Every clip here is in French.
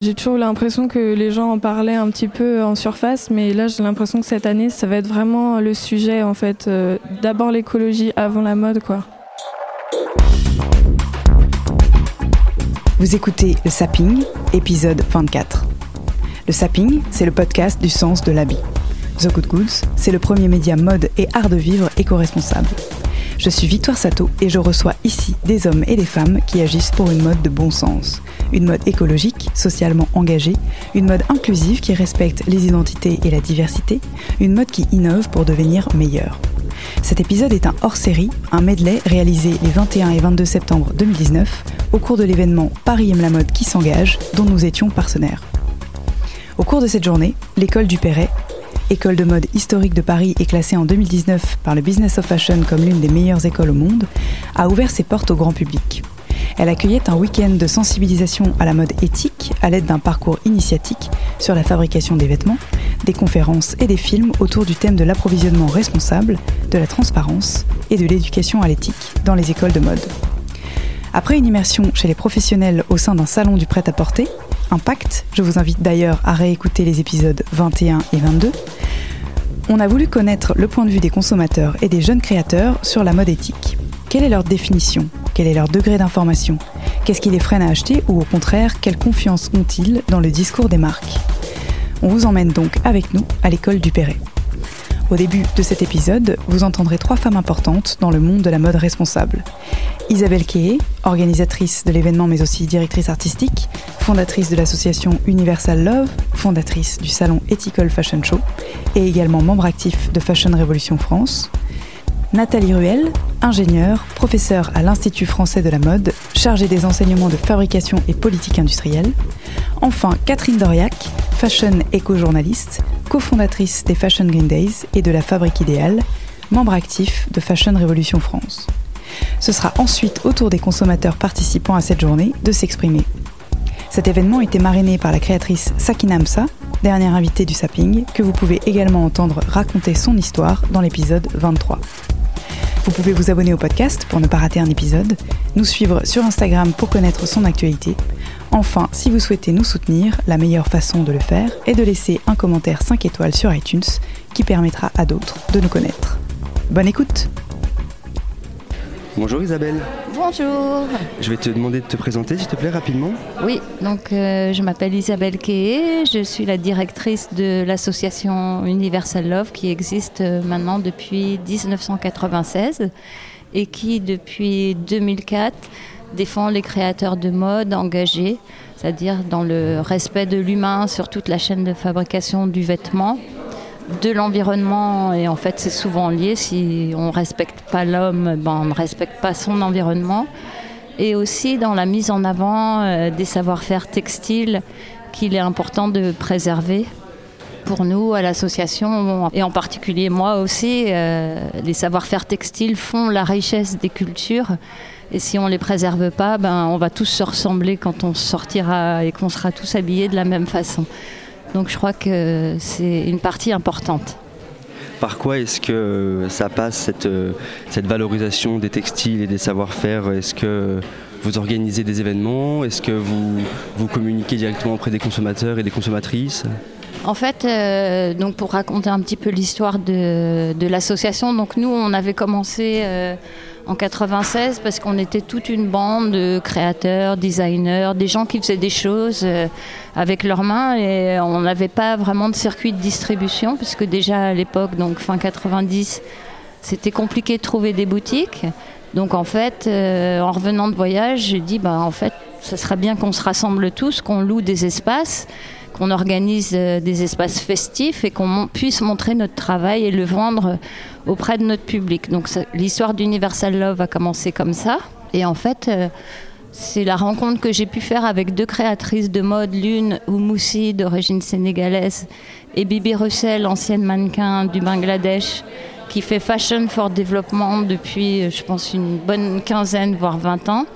J'ai toujours l'impression que les gens en parlaient un petit peu en surface, mais là j'ai l'impression que cette année ça va être vraiment le sujet en fait. Euh, D'abord l'écologie avant la mode quoi. Vous écoutez le Sapping, épisode 24. Le Sapping, c'est le podcast du sens de l'habit. The Good Goods, c'est le premier média mode et art de vivre éco-responsable. Je suis Victoire Sato et je reçois ici des hommes et des femmes qui agissent pour une mode de bon sens. Une mode écologique, socialement engagée, une mode inclusive qui respecte les identités et la diversité, une mode qui innove pour devenir meilleure. Cet épisode est un hors-série, un medley réalisé les 21 et 22 septembre 2019 au cours de l'événement Paris aime la mode qui s'engage dont nous étions partenaires. Au cours de cette journée, l'école du Perret, école de mode historique de Paris et classée en 2019 par le Business of Fashion comme l'une des meilleures écoles au monde, a ouvert ses portes au grand public. Elle accueillait un week-end de sensibilisation à la mode éthique à l'aide d'un parcours initiatique sur la fabrication des vêtements, des conférences et des films autour du thème de l'approvisionnement responsable, de la transparence et de l'éducation à l'éthique dans les écoles de mode. Après une immersion chez les professionnels au sein d'un salon du prêt-à-porter, Impact, je vous invite d'ailleurs à réécouter les épisodes 21 et 22, on a voulu connaître le point de vue des consommateurs et des jeunes créateurs sur la mode éthique. Quelle est leur définition? Quel est leur degré d'information? Qu'est-ce qui les freine à acheter ou au contraire, quelle confiance ont-ils dans le discours des marques? On vous emmène donc avec nous à l'école du Perret. Au début de cet épisode, vous entendrez trois femmes importantes dans le monde de la mode responsable. Isabelle Kéé, organisatrice de l'événement mais aussi directrice artistique, fondatrice de l'association Universal Love, fondatrice du salon Ethical Fashion Show et également membre actif de Fashion Révolution France. Nathalie Ruel, ingénieure, professeure à l'Institut français de la mode, chargée des enseignements de fabrication et politique industrielle. Enfin, Catherine Doriac, fashion éco-journaliste, cofondatrice des Fashion Green Days et de la Fabrique Idéale, membre actif de Fashion Révolution France. Ce sera ensuite au tour des consommateurs participants à cette journée de s'exprimer. Cet événement était marrainé par la créatrice Sakina Msa, dernière invitée du Sapping, que vous pouvez également entendre raconter son histoire dans l'épisode 23. Vous pouvez vous abonner au podcast pour ne pas rater un épisode, nous suivre sur Instagram pour connaître son actualité. Enfin, si vous souhaitez nous soutenir, la meilleure façon de le faire est de laisser un commentaire 5 étoiles sur iTunes qui permettra à d'autres de nous connaître. Bonne écoute Bonjour Isabelle, Bonjour. je vais te demander de te présenter s'il te plaît rapidement. Oui, donc euh, je m'appelle Isabelle Kéé, je suis la directrice de l'association Universal Love qui existe euh, maintenant depuis 1996 et qui depuis 2004 défend les créateurs de mode engagés, c'est-à-dire dans le respect de l'humain sur toute la chaîne de fabrication du vêtement de l'environnement et en fait c'est souvent lié. Si on ne respecte pas l'homme ben, on ne respecte pas son environnement. Et aussi dans la mise en avant euh, des savoir-faire textiles qu'il est important de préserver pour nous à l'association et en particulier moi aussi euh, les savoir-faire textiles font la richesse des cultures. Et si on les préserve pas ben on va tous se ressembler quand on sortira et qu'on sera tous habillés de la même façon donc je crois que c'est une partie importante. Par quoi est-ce que ça passe cette, euh, cette valorisation des textiles et des savoir-faire? Est-ce que vous organisez des événements? Est-ce que vous, vous communiquez directement auprès des consommateurs et des consommatrices? En fait, euh, donc pour raconter un petit peu l'histoire de, de l'association, donc nous on avait commencé euh, en 96 parce qu'on était toute une bande de créateurs, designers, des gens qui faisaient des choses euh, avec leurs mains et on n'avait pas vraiment de circuit de distribution puisque déjà à l'époque, donc fin 90, c'était compliqué de trouver des boutiques. Donc en fait, euh, en revenant de voyage, j'ai dit bah en fait, ça serait bien qu'on se rassemble tous, qu'on loue des espaces, qu'on organise euh, des espaces festifs et qu'on puisse montrer notre travail et le vendre auprès de notre public. Donc l'histoire d'Universal Love a commencé comme ça. Et en fait, euh, c'est la rencontre que j'ai pu faire avec deux créatrices de mode, l'une Oumoussi d'origine sénégalaise et Bibi Russell, ancienne mannequin du Bangladesh, qui fait Fashion for Development depuis, je pense, une bonne quinzaine, voire 20 ans.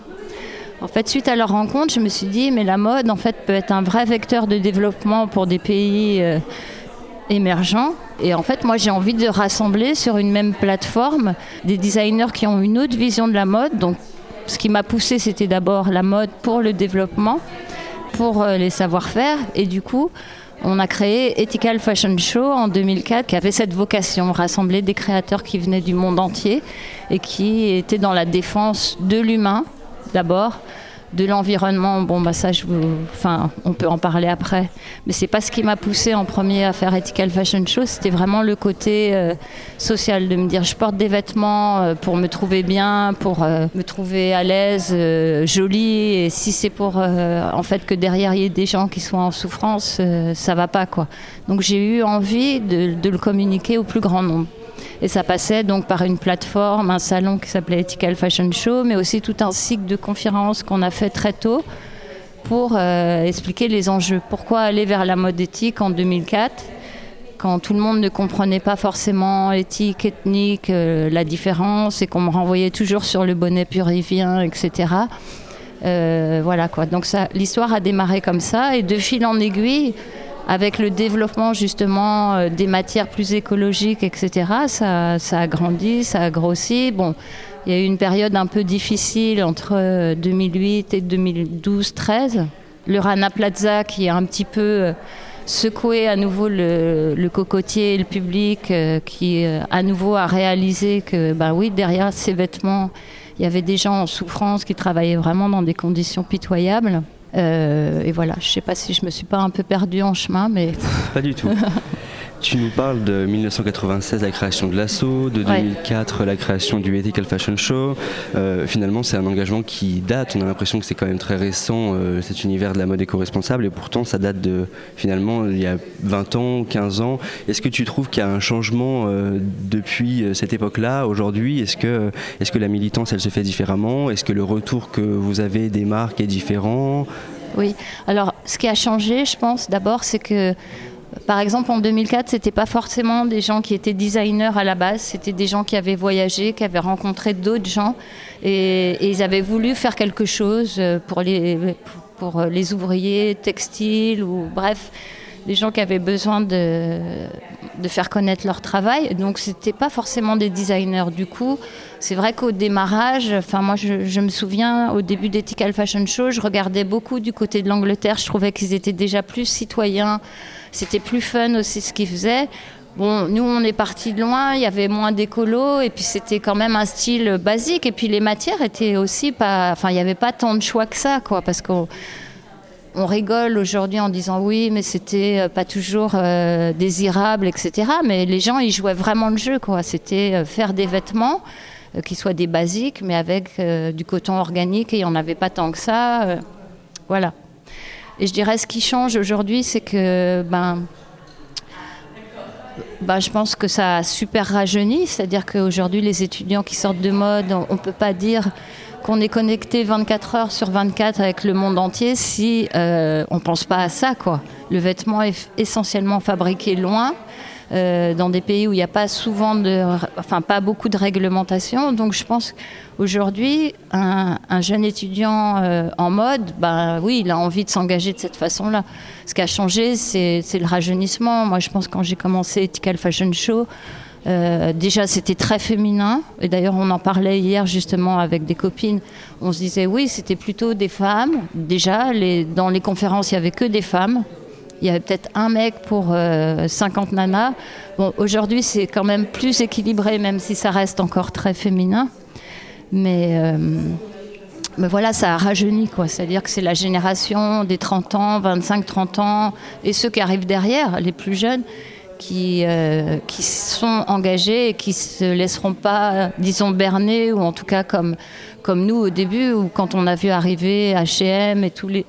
En fait, suite à leur rencontre, je me suis dit, mais la mode, en fait, peut être un vrai vecteur de développement pour des pays euh, émergents. Et en fait, moi, j'ai envie de rassembler sur une même plateforme des designers qui ont une autre vision de la mode. Donc, ce qui m'a poussé, c'était d'abord la mode pour le développement, pour euh, les savoir-faire. Et du coup, on a créé Ethical Fashion Show en 2004 qui avait cette vocation, rassembler des créateurs qui venaient du monde entier et qui étaient dans la défense de l'humain d'abord, de l'environnement, bon bah ça je vous, enfin on peut en parler après, mais c'est pas ce qui m'a poussé en premier à faire Ethical Fashion Show, c'était vraiment le côté euh, social de me dire je porte des vêtements euh, pour me trouver bien, pour euh, me trouver à l'aise, jolie, et si c'est pour en fait que derrière il y ait des gens qui soient en souffrance, ça va pas quoi. Donc j'ai eu envie de le communiquer au plus grand nombre. Et ça passait donc par une plateforme, un salon qui s'appelait Ethical Fashion Show, mais aussi tout un cycle de conférences qu'on a fait très tôt pour euh, expliquer les enjeux. Pourquoi aller vers la mode éthique en 2004 quand tout le monde ne comprenait pas forcément éthique, ethnique, euh, la différence, et qu'on me renvoyait toujours sur le bonnet purivien, etc. Euh, voilà quoi. Donc l'histoire a démarré comme ça, et de fil en aiguille, avec le développement justement euh, des matières plus écologiques, etc., ça, a grandi, ça a grossi. Bon, il y a eu une période un peu difficile entre 2008 euh, et 2012-13. Le Rana Plaza qui a un petit peu euh, secoué à nouveau le, cocotier et le public, qui à nouveau a réalisé que, ben oui, derrière ces vêtements, il y avait des gens en souffrance qui travaillaient vraiment dans des conditions pitoyables. Euh, et voilà, je ne sais pas si je me suis pas un peu perdue en chemin, mais... Pas du tout. Tu nous parles de 1996, la création de l'assaut, de 2004, la création du Ethical Fashion Show. Euh, finalement, c'est un engagement qui date. On a l'impression que c'est quand même très récent, euh, cet univers de la mode éco-responsable, et pourtant, ça date de finalement il y a 20 ans, 15 ans. Est-ce que tu trouves qu'il y a un changement depuis cette époque-là, aujourd'hui? Est-ce que, est -ce que la militance, elle se fait différemment? Est-ce que le retour que vous avez des marques est différent? Oui, alors ce qui a changé, je pense, d'abord, c'est que par exemple, en 2004, c'était pas forcément des gens qui étaient designers à la base, c'était des gens qui avaient voyagé, qui avaient rencontré d'autres gens et, ils avaient voulu faire quelque chose pour les, pour les ouvriers textiles ou bref, des gens qui avaient besoin de, de faire connaître leur travail. Donc, c'était pas forcément des designers. Du coup, c'est vrai qu'au démarrage, enfin, moi, je, je, me souviens, au début d'Ethical Fashion Show, je regardais beaucoup du côté de l'Angleterre. Je trouvais qu'ils étaient déjà plus citoyens. C'était plus fun aussi ce qu'ils faisaient. Bon, nous, on est parti de loin, il y avait moins d'écolo, et puis c'était quand même un style basique. Et puis les matières étaient aussi pas. Enfin, il n'y avait pas tant de choix que ça, quoi, parce qu'on on rigole aujourd'hui en disant oui, mais c'était euh, pas toujours euh, désirable, etc. Mais les gens, ils jouaient vraiment le jeu, quoi. C'était euh, faire des vêtements qui soient des basiques, mais avec du coton organique, et il n'y en avait pas tant que ça. voilà. Et je dirais, ce qui change aujourd'hui, c'est que, ben, ben, je pense que ça a super rajeuni, c'est-à-dire qu'aujourd'hui, les étudiants qui sortent de mode, on ne peut pas dire qu'on est connecté 24 heures sur 24 avec le monde entier si euh, on ne pense pas à ça. Quoi. Le vêtement est essentiellement fabriqué loin. Euh, dans des pays où il n'y a pas souvent enfin pas beaucoup de réglementation. Donc je pense qu'aujourd'hui, un, jeune étudiant euh, en mode, ben oui, il a envie de s'engager de cette façon-là. Ce qui a changé, c'est le rajeunissement. Moi, je pense quand j'ai commencé Ethical Fashion Show, euh, déjà, c'était très féminin. Et d'ailleurs, on en parlait hier justement avec des copines. On se disait, oui, c'était plutôt des femmes. Déjà, dans les conférences, il n'y avait que des femmes. Il y avait peut-être un mec pour 50 euh, nanas. Bon, aujourd'hui, c'est quand même plus équilibré, même si ça reste encore très féminin. Mais, euh, mais voilà, ça a rajeuni, quoi. C'est-à-dire que c'est la génération des 30 ans, 25-30 ans, et ceux qui arrivent derrière, les plus jeunes, qui, euh, qui sont engagés et qui se laisseront pas, disons, berner, ou en tout cas comme, comme nous au début, ou quand on a vu arriver H&M et tous les,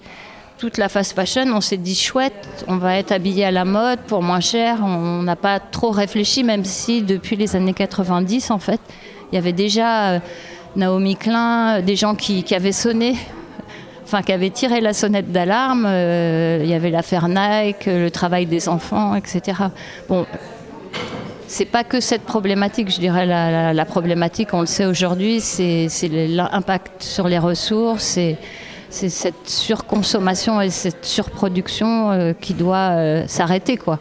toute la fast fashion, on s'est dit chouette, on va être habillé à la mode pour moins cher. On n'a pas trop réfléchi, même si depuis les années 90, en fait, il y avait déjà euh, Naomi Klein, des gens qui, avaient sonné enfin qui avait tiré la sonnette d'alarme. il y avait l'affaire Nike, le travail des enfants, etc. Bon, c'est pas que cette problématique, je dirais la, problématique, on le sait aujourd'hui, c'est l'impact sur les ressources, c'est cette surconsommation et cette surproduction euh, qui doit euh, s'arrêter, quoi.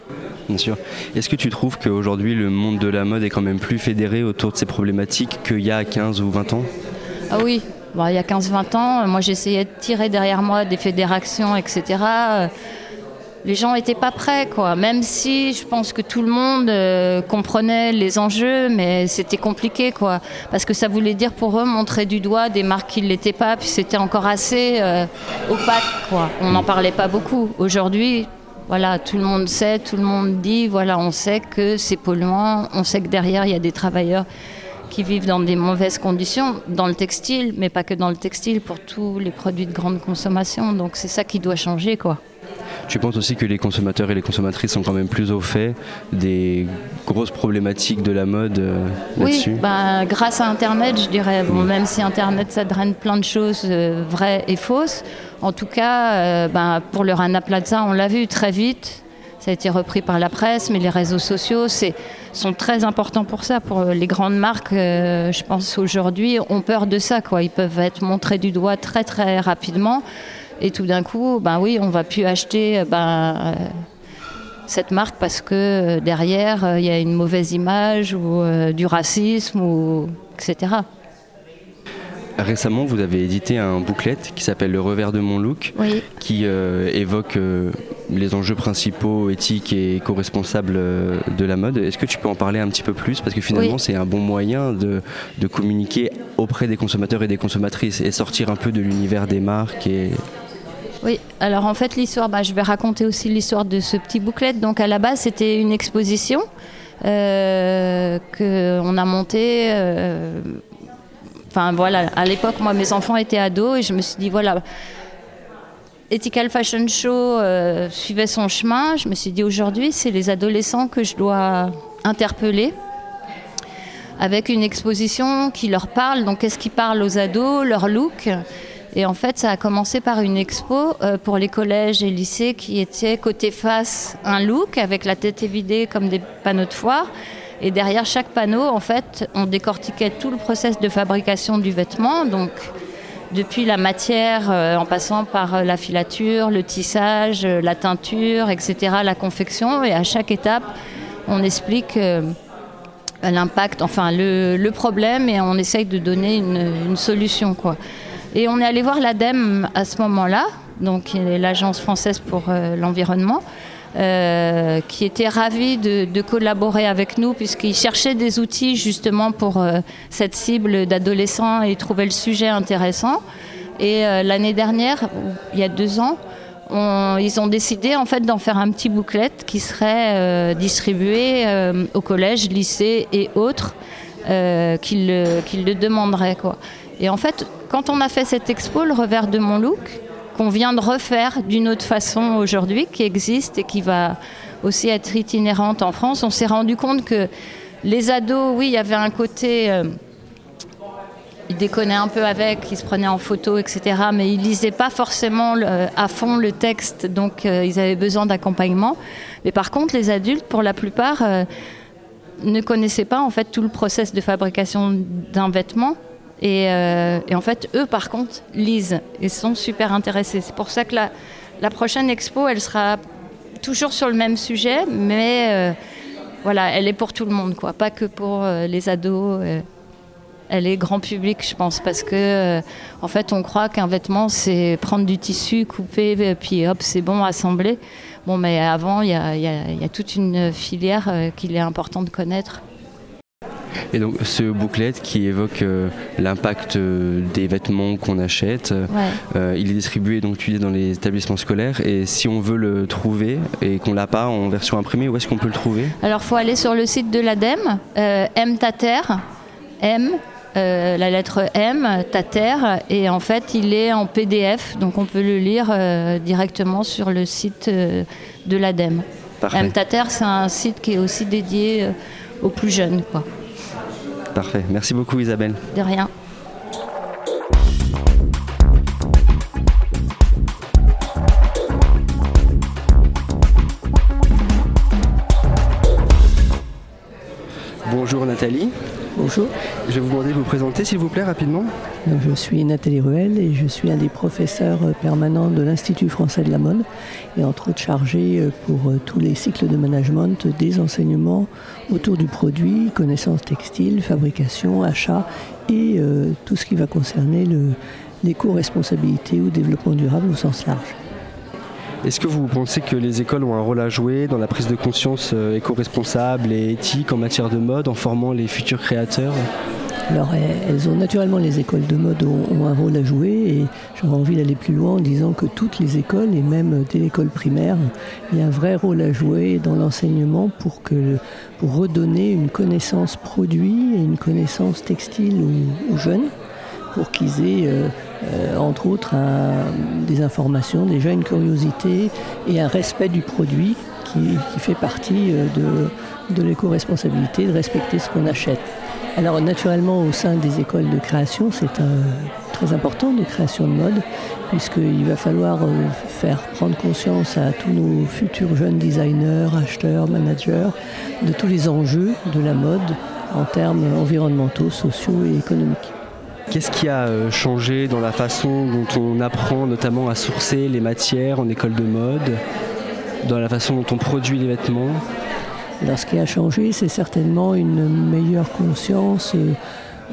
Bien sûr. Est-ce que tu trouves qu'aujourd'hui le monde de la mode est quand même plus fédéré autour de ces problématiques qu'il y a 15 ou 20 ans? Ah oui, il y a 15-20 ans, moi j'essayais de tirer derrière moi des fédérations, etc les gens n'étaient pas prêts, quoi. Même si je pense que tout le monde euh, comprenait les enjeux, mais c'était compliqué, quoi. Parce que ça voulait dire pour eux montrer du doigt des marques qui ne l'étaient pas, puis c'était encore assez euh, opaque, quoi. On n'en parlait pas beaucoup. Aujourd'hui, voilà, tout le monde sait, tout le monde dit, voilà, on sait que c'est polluant, on sait que derrière il y a des travailleurs qui vivent dans des mauvaises conditions, dans le textile, mais pas que dans le textile, pour tous les produits de grande consommation. Donc c'est ça qui doit changer, quoi. Tu penses aussi que les consommateurs et les consommatrices sont quand même plus au fait des grosses problématiques de la mode euh, là-dessus? Oui, bah, grâce à Internet, je dirais, bon, même si Internet, ça draine plein de choses euh, vraies et fausses, en tout cas, euh, bah, pour le Rana Plaza, on l'a vu très vite, ça a été repris par la presse, mais les réseaux sociaux sont très importants pour ça. Pour les grandes marques, je pense aujourd'hui, ont peur de ça. Quoi. Ils peuvent être montrés du doigt très très rapidement. Et tout d'un coup, ben oui, on va plus acheter ben, euh, cette marque parce que euh, derrière, euh, il y a une mauvaise image ou du racisme, ou, etc. Récemment, vous avez édité un booklet qui s'appelle Le revers de mon look, qui évoque les enjeux principaux éthiques et éco-responsables de la mode. Est-ce que tu peux en parler un petit peu plus? Parce que finalement, c'est un bon moyen de, de, communiquer auprès des consommateurs et des consommatrices et sortir un peu de l'univers des marques et, oui, alors en fait l'histoire, bah, je vais raconter aussi l'histoire de ce petit bouclette. Donc à la base c'était une exposition euh, qu'on a montée. Euh, enfin voilà, à l'époque moi mes enfants étaient ados et je me suis dit voilà, Ethical Fashion Show euh, suivait son chemin. Je me suis dit aujourd'hui c'est les adolescents que je dois interpeller avec une exposition qui leur parle. Donc qu'est-ce qui parle aux ados, leur look? Et en fait, ça a commencé par une expo euh, pour les collèges et lycées qui était côté face un look avec la tête évidée comme des panneaux de foire. Et derrière chaque panneau, en fait, on décortiquait tout le process de fabrication du vêtement. Donc, depuis la matière, euh, en passant par euh, la filature, le tissage, la teinture, etc., la confection. Et à chaque étape, on explique l'impact, enfin le, problème, et on essaye de donner une, une solution, quoi. Et on est allé voir l'ADEME à ce moment-là, donc l'Agence française pour euh, l'environnement. Euh, qui était ravi de, collaborer avec nous puisqu'ils cherchaient des outils justement pour euh, cette cible d'adolescents et trouver le sujet intéressant. Et l'année dernière, il y a deux ans, ils ont décidé en fait d'en faire un petit booklet qui serait distribué au collège, lycée et autres qui le, le demanderaient. Et en fait, quand on a fait cette expo, le revers de mon look, qu'on vient de refaire d'une autre façon aujourd'hui, qui existe et qui va aussi être itinérante en France, on s'est rendu compte que les ados, oui, il y avait un côté... Euh, ils déconnaient un peu avec, ils se prenaient en photo, etc. Mais ils lisaient pas forcément à fond le texte, donc euh, ils avaient besoin d'accompagnement. Mais par contre, les adultes, pour la plupart, euh, ne connaissaient pas en fait tout le process de fabrication d'un vêtement euh, et, en fait, eux, par contre, lisent et sont super intéressés. C'est pour ça que la, prochaine expo, elle sera toujours sur le même sujet, mais euh, voilà, elle est pour tout le monde, quoi. Pas que pour euh, les ados. elle est grand public, je pense, parce que en fait, on croit qu'un vêtement, c'est prendre du tissu, couper, puis hop, c'est bon, assembler. Bon, mais avant, il y a, toute une filière qu'il est important de connaître. Et donc ce booklet qui évoque euh, l'impact euh, des vêtements qu'on achète, euh, il est distribué donc tu dis dans les établissements scolaires et si on veut le trouver et qu'on l'a pas en version imprimée, où est-ce qu'on peut le trouver? Alors faut aller sur le site de l'ADEME, M Tater, M la lettre M, Tater, et en fait il est en PDF, donc on peut le lire directement sur le site de l'ADEME. M Tater, c'est un site qui est aussi dédié aux plus jeunes. Quoi. Parfait. Merci beaucoup Isabelle. De rien. Bonjour Nathalie. Bonjour. Je vais vous demander de vous présenter s'il vous plaît rapidement. Je suis Nathalie Ruel et je suis un des professeurs permanents de l'Institut français de la mode et entre autres chargé euh, pour euh, tous les cycles de management des enseignements autour du produit, connaissances textiles, fabrication, achat et euh, tout ce qui va concerner l'éco-responsabilité ou développement durable au sens large. Est-ce que vous pensez que les écoles ont un rôle à jouer dans la prise de conscience euh, éco-responsable et éthique en matière de mode en formant les futurs créateurs? Alors elles ont naturellement les écoles de mode ont, un rôle à jouer et j'aurais envie d'aller plus loin en disant que toutes les écoles et même dès l'école primaire, il y a un vrai rôle à jouer dans l'enseignement pour que pour redonner une connaissance produit et une connaissance textile aux, jeunes pour qu'ils aient euh, euh, entre autres des informations, déjà une curiosité et un respect du produit qui, fait partie euh, de, de l'éco-responsabilité, de respecter ce qu'on achète. Alors naturellement au sein des écoles de création, c'est très important de création de mode, puisqu'il va falloir euh, faire prendre conscience à tous nos futurs jeunes designers, acheteurs, managers, de tous les enjeux de la mode en termes environnementaux, sociaux et économiques. Qu'est-ce qui a euh, changé dans la façon dont on apprend notamment à sourcer les matières en école de mode, dans la façon dont on produit les vêtements? Alors ce qui a changé, c'est certainement une meilleure conscience euh,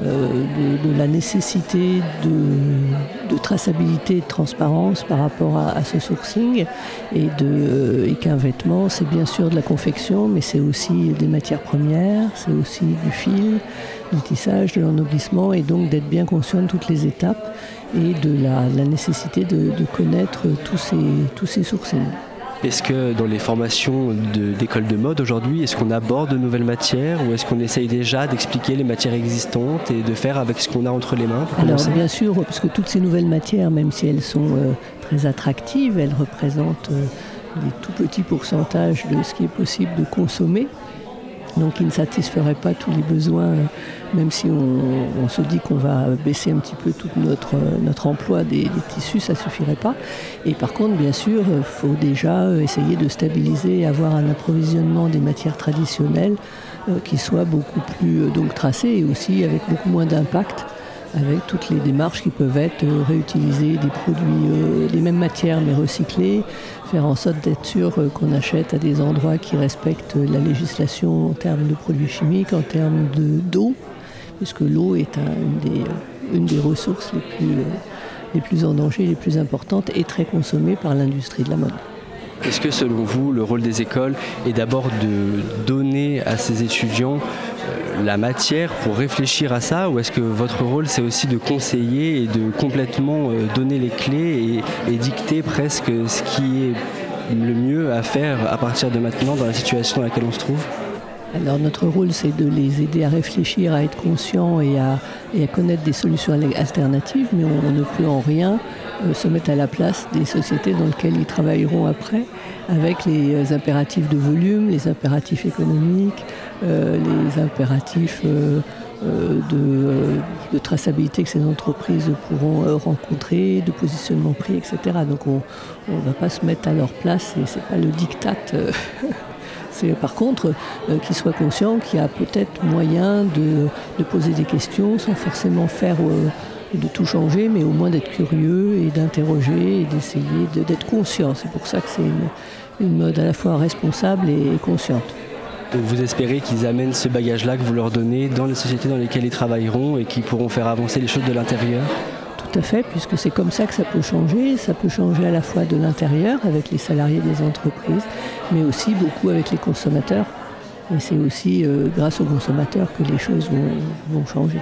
euh, de, la nécessité de, traçabilité et de transparence par rapport à, ce sourcing et, et qu'un vêtement, c'est bien sûr de la confection, mais c'est aussi des matières premières, c'est aussi du fil, du tissage, de l'ennoblissement et donc d'être bien conscient de toutes les étapes et de la, nécessité de, connaître tous ces, tous ces sourcings. Est-ce que dans les formations d'école de, mode aujourd'hui, est-ce qu'on aborde de nouvelles matières ou est-ce qu'on essaye déjà d'expliquer les matières existantes et de faire avec ce qu'on a entre les mains Alors bien sûr, parce que toutes ces nouvelles matières, même si elles sont euh, très attractives, elles représentent euh, des tout petits pourcentages de ce qui est possible de consommer donc il ne satisferait pas tous les besoins, même si on, se dit qu'on va baisser un petit peu tout notre, notre emploi des, tissus, ça ne suffirait pas. Et par contre, bien sûr, il faut déjà essayer de stabiliser avoir un approvisionnement des matières traditionnelles euh, qui soit beaucoup plus euh, donc tracé et aussi avec beaucoup moins d'impact avec toutes les démarches qui peuvent être euh, réutiliser des produits, les mêmes matières mais recyclés, faire en sorte d'être sûr euh, qu'on achète à des endroits qui respectent la législation en termes de produits chimiques, en termes d'eau, puisque l'eau est une, des, euh, une, des, ressources les plus, euh, les plus en danger, les plus importantes et très consommées par l'industrie de la mode. Est-ce que selon vous, le rôle des écoles est d'abord de donner à ces étudiants la matière pour réfléchir à ça ou est-ce que votre rôle c'est aussi de conseiller et de complètement euh, donner les clés et, dicter presque ce qui est le mieux à faire à partir de maintenant dans la situation dans laquelle on se trouve? Alors notre rôle, c'est de les aider à réfléchir, à être conscients et à, connaître des solutions alternatives, mais on, ne peut en rien se mettre à la place des sociétés dans lesquelles ils travailleront après, avec les euh, impératifs de volume, les impératifs économiques, euh, les impératifs de, traçabilité que ces entreprises pourront rencontrer, de positionnement prix, etc. Donc on ne va pas se mettre à leur place et ce n'est pas le diktat par contre euh, qu'ils soient conscients qu'il y a peut-être moyen de, poser des questions sans forcément faire euh, de tout changer, mais au moins d'être curieux et d'interroger et d'essayer d'être conscient. C'est pour ça que c'est une, mode à la fois responsable et, consciente. Donc vous espérez qu'ils amènent ce bagage-là que vous leur donnez dans les sociétés dans lesquelles ils travailleront et qui pourront faire avancer les choses de l'intérieur? Tout à fait, puisque c'est comme ça que ça peut changer. Ça peut changer à la fois de l'intérieur avec les salariés des entreprises, mais aussi beaucoup avec les consommateurs. Et c'est aussi euh, grâce aux consommateurs que les choses vont, changer.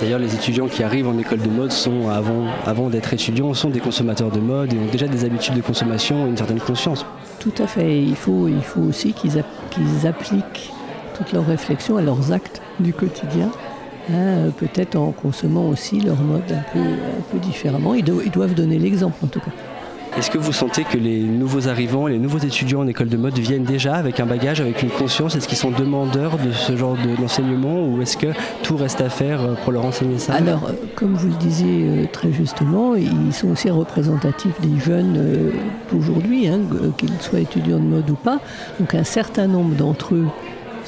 D'ailleurs, les étudiants qui arrivent en école de mode sont, avant, d'être étudiants, sont des consommateurs de mode et ont déjà des habitudes de consommation et une certaine conscience. Tout à fait. Il faut, aussi qu'ils appliquent toutes leurs réflexions à leurs actes du quotidien Hein, peut-être en consommant aussi leur mode un peu différemment. Ils, doivent donner l'exemple en tout cas. Est-ce que vous sentez que les nouveaux arrivants, les nouveaux étudiants en école de mode viennent déjà avec un bagage, avec une conscience? Est-ce qu'ils sont demandeurs de ce genre d'enseignement ou est-ce que tout reste à faire euh, pour leur enseigner ça? Alors, euh, comme vous le disiez euh, très justement, ils sont aussi représentatifs des jeunes d'aujourd'hui, hein, qu'ils soient étudiants de mode ou pas. Donc un certain nombre d'entre eux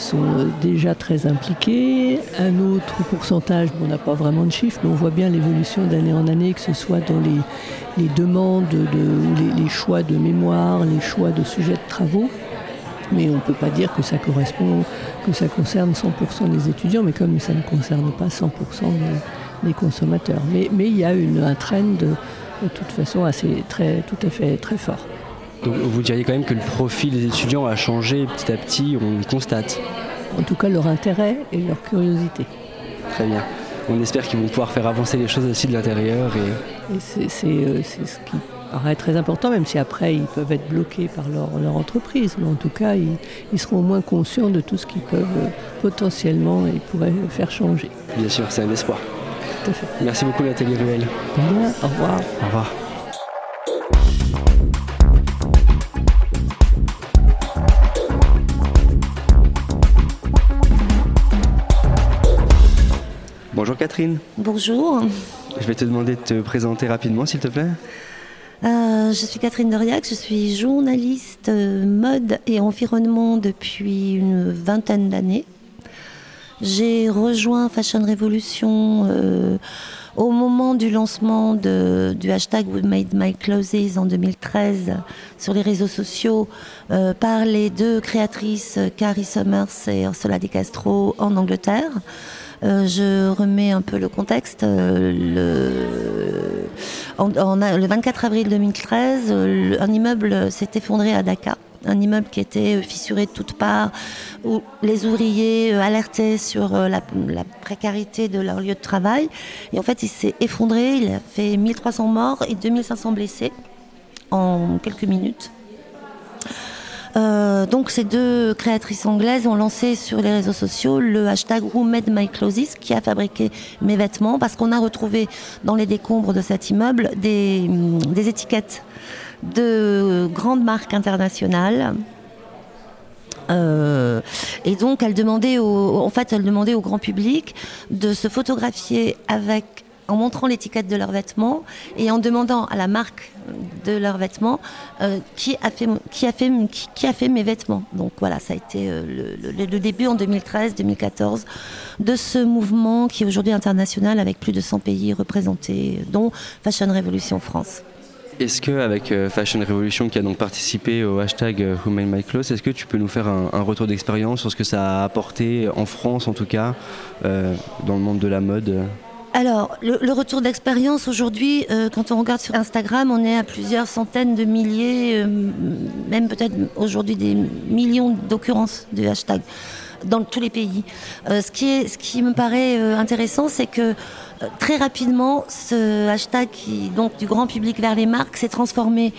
sont déjà très impliqués. Un autre pourcentage, on n'a pas vraiment de chiffres, mais on voit bien l'évolution d'année en année, que ce soit dans les, demandes, de, les, choix de mémoire, les choix de sujets de travaux. Mais on ne peut pas dire que ça correspond, que ça concerne 100% des étudiants, mais comme ça ne concerne pas 100% des, consommateurs. Mais, il y a une, un trend de, toute façon assez, tout à fait très fort. Donc vous diriez quand même que le profil des étudiants a changé petit à petit, on le constate En tout cas leur intérêt et leur curiosité. Très bien. On espère qu'ils vont pouvoir faire avancer les choses aussi de l'intérieur. Et, euh, c'est ce qui paraît très important, même si après ils peuvent être bloqués par leur, leur entreprise. Mais en tout cas, ils, seront au moins conscients de tout ce qu'ils peuvent euh, potentiellement et pourraient faire changer. Bien sûr, c'est un espoir. Tout à fait. Merci beaucoup Nathalie Ruel. au revoir. Au revoir. Bonjour Catherine. Bonjour. Je vais te demander de te présenter rapidement s'il te plaît. Euh, je suis Catherine Doriac, je suis journaliste euh, mode et environnement depuis une vingtaine d'années. J'ai rejoint Fashion Revolution euh, au moment du lancement du hashtag We Made My Clothes en 2013 sur les réseaux sociaux par les deux créatrices Carrie Summers et Ursula Di Castro en Angleterre. Euh, je remets un peu le contexte. Euh, le, le 24 avril 2013, un immeuble s'est effondré à Dakar un immeuble qui était fissuré de toutes parts, où les ouvriers euh, alertaient sur la, précarité de leur lieu de travail. Et en fait, il s'est effondré, il a fait 1300 morts et 2500 blessés en quelques minutes. Euh, donc ces deux créatrices anglaises ont lancé sur les réseaux sociaux le hashtag Who My qui a fabriqué mes vêtements parce qu'on a retrouvé dans les décombres de cet immeuble des, des étiquettes de grandes marques internationales. Euh, et donc, elle demandait en fait, elle demandait au grand public de se photographier avec en montrant l'étiquette de leurs vêtements et en demandant à la marque de leurs vêtements euh, qui, a fait, qui, a fait, qui, a fait mes vêtements. Donc voilà, ça a été euh, le, début en 2013-2014 de ce mouvement qui est aujourd'hui international avec plus de 100 pays représentés, dont Fashion Revolution France. Est-ce qu'avec euh, Fashion Revolution qui a donc participé au hashtag Who Made My Clothes, est-ce que tu peux nous faire un, retour d'expérience sur ce que ça a apporté en France en tout cas, dans le monde de la mode alors, le, retour d'expérience aujourd'hui, euh, quand on regarde sur Instagram, on est à plusieurs centaines de milliers, euh, même peut-être aujourd'hui des millions d'occurrences de hashtags dans tous les pays. Euh, ce, qui est, ce qui me paraît intéressant, c'est que très rapidement, ce hashtag qui, donc, du grand public vers les marques s'est transformé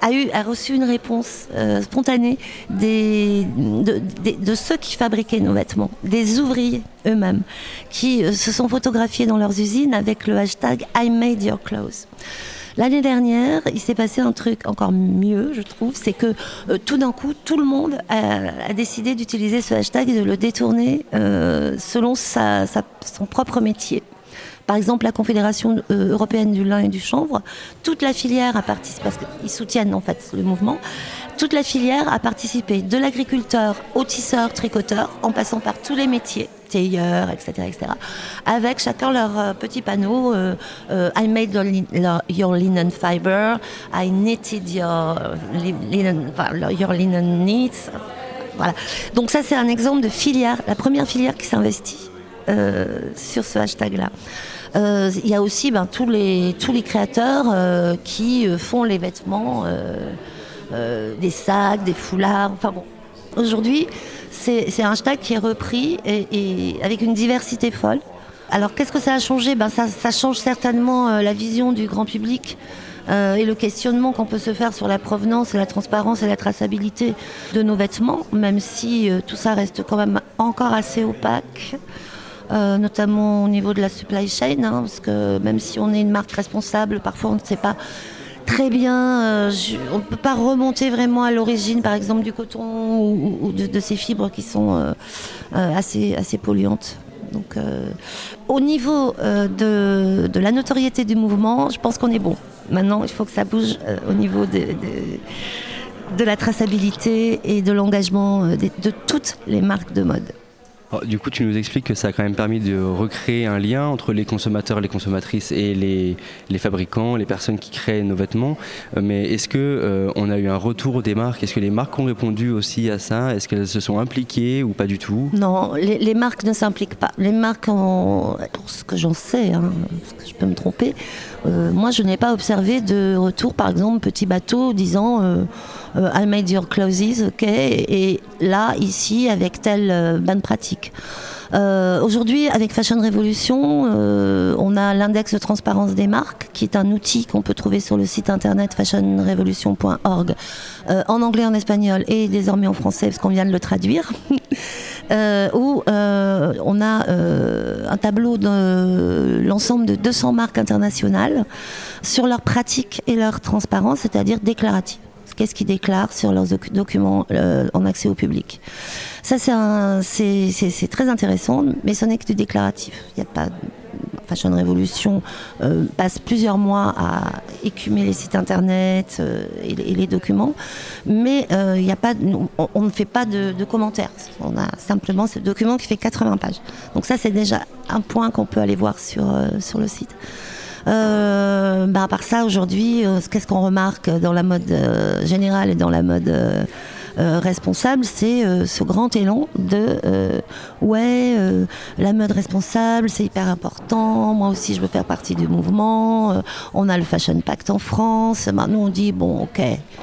a, eu, a reçu une réponse euh, spontanée des, de, ceux qui fabriquaient nos vêtements, des ouvriers eux-mêmes, qui euh, se sont photographiés dans leurs usines avec le hashtag I made your clothes. L'année dernière, il s'est passé un truc encore mieux, je trouve, c'est que euh, tout d'un coup, tout le monde a, décidé d'utiliser ce hashtag et de le détourner selon sa, son propre métier par exemple la Confédération euh, européenne du lin et du chanvre, toute la filière a participé, parce qu'ils soutiennent en fait le mouvement, toute la filière a participé, de l'agriculteur au tisseur, tricoteur, en passant par tous les métiers, tailleur, etc., etc., avec chacun leur euh, petit panneau euh, I made your, linen fiber, I knitted your linen, your linen. Voilà. Donc ça, c'est un exemple de filière, la première filière qui s'investit sur ce hashtag-là. Euh, il y a aussi ben, tous, les, créateurs euh, qui euh, font les vêtements, des sacs, des foulards. Enfin bon, aujourd'hui, c'est un hashtag qui est repris et, avec une diversité folle. Alors qu'est-ce que ça a changé? Ben, ça, change certainement la vision du grand public. et le questionnement qu'on peut se faire sur la provenance la transparence et la traçabilité de nos vêtements, même si tout ça reste quand même encore assez opaque. Euh, notamment au niveau de la supply chain, hein, parce que même si on est une marque responsable, parfois on ne sait pas très bien, euh, on ne peut pas remonter vraiment à l'origine, par exemple, du coton ou, de, ces fibres qui sont euh, assez, assez polluantes. Donc, au niveau de, la notoriété du mouvement, je pense qu'on est bon. Maintenant, il faut que ça bouge au niveau de de la traçabilité et de l'engagement de toutes les marques de mode du coup, tu nous expliques que ça a quand même permis de recréer un lien entre les consommateurs, les consommatrices et les, fabricants, les personnes qui créent nos vêtements. Euh, mais est-ce que euh, on a eu un retour des marques? Est-ce que les marques ont répondu aussi à ça? Est-ce qu'elles se sont impliquées ou pas du tout? Non, les, marques ne s'impliquent pas. Les marques, ont, pour ce que j'en sais, hein, parce que je peux me tromper, euh, moi je n'ai pas observé de retour, par exemple, petit bateau disant euh, I made your clothes, ok, et là, ici, avec telle euh, bonne pratique. Euh, aujourd'hui, avec Fashion Revolution, on a l'index de transparence des marques, qui est un outil qu'on peut trouver sur le site internet fashionrevolution.org, en anglais, en espagnol et désormais en français, parce qu'on vient de le traduire, où on a un tableau de l'ensemble de 200 marques internationales sur leurs pratiques et leur transparence, c'est-à-dire déclarative qu'est-ce qu'ils déclarent sur leurs documents euh, en accès au public? Ça, c'est très intéressant, mais ce n'est que du déclaratif. Il n'y a pas. Fashion Revolution euh, passe plusieurs mois à écumer les sites internet euh, et, les documents, mais il n'y a pas, on, ne fait pas de, de, commentaires. On a simplement ce document qui fait 80 pages. Donc ça, c'est déjà un point qu'on peut aller voir sur, sur le site. Euh, bah, à part ça, aujourd'hui, euh, qu'est-ce qu'on remarque dans la mode euh, générale et dans la mode responsable, c'est ce grand élan de ouais, la mode responsable, c'est hyper important. Moi aussi, je veux faire partie du mouvement. on a le Fashion Pact en France. Bah, nous, on dit bon, ok,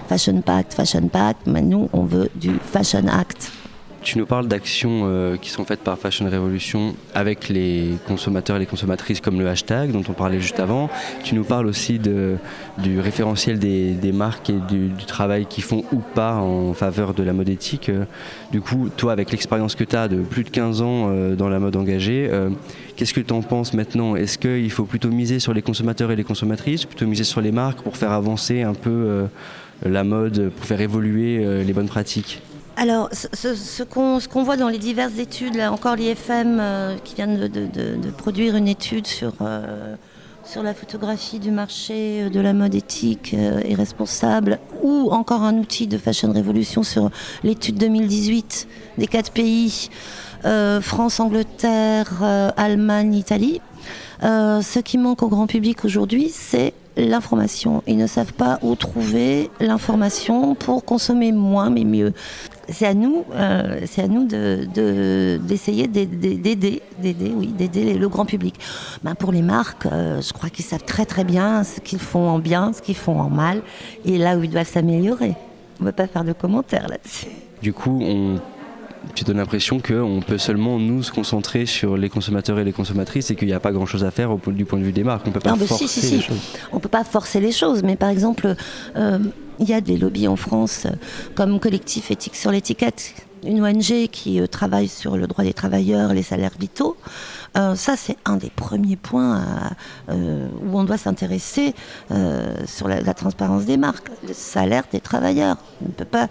Fashion Pact, Fashion Pact, mais nous, on veut du Fashion Act. Tu nous parles d'actions euh, qui sont faites par Fashion Revolution avec les consommateurs et les consommatrices comme le hashtag dont on parlait juste avant. Tu nous parles aussi du référentiel des, marques et du, travail qu'ils font ou pas en faveur de la mode éthique. Du coup, toi, avec l'expérience que tu as de plus de 15 ans euh, dans la mode engagée, euh, qu'est-ce que tu en penses maintenant? Est-ce qu'il faut plutôt miser sur les consommateurs et les consommatrices, plutôt miser sur les marques pour faire avancer un peu la mode, pour faire évoluer les bonnes pratiques? Alors, ce, qu'on voit dans les diverses études, là encore l'IFM euh, qui vient de, produire une étude sur, euh, la photographie du marché euh, de la mode éthique et responsable, ou encore un outil de Fashion Revolution sur l'étude 2018 des quatre pays, France, Angleterre, Allemagne, Italie. ce qui manque au grand public aujourd'hui, c'est l'information. Ils ne savent pas où trouver l'information pour consommer moins mais mieux. C'est à nous, euh, c'est à nous de, d'essayer d'aider, d'aider, oui, d'aider le grand public. Ben pour les marques, euh, je crois qu'ils savent très très bien ce qu'ils font en bien, ce qu'ils font en mal, et là où ils doivent s'améliorer. On ne va pas faire de commentaires là-dessus. Du coup, on tu donnes l'impression qu'on peut seulement nous se concentrer sur les consommateurs et les consommatrices et qu'il n'y a pas grand chose à faire au, du point de vue des marques. On peut pas forcer les choses. On peut pas forcer les choses, mais par exemple, euh, il y a des lobbies en France euh, comme Collectif Éthique sur l'étiquette, une ONG qui euh, travaille sur le droit des travailleurs, les salaires vitaux. Euh, ça, c'est un des premiers points euh, où on doit s'intéresser sur la, transparence des marques, le salaire des travailleurs. On ne peut pas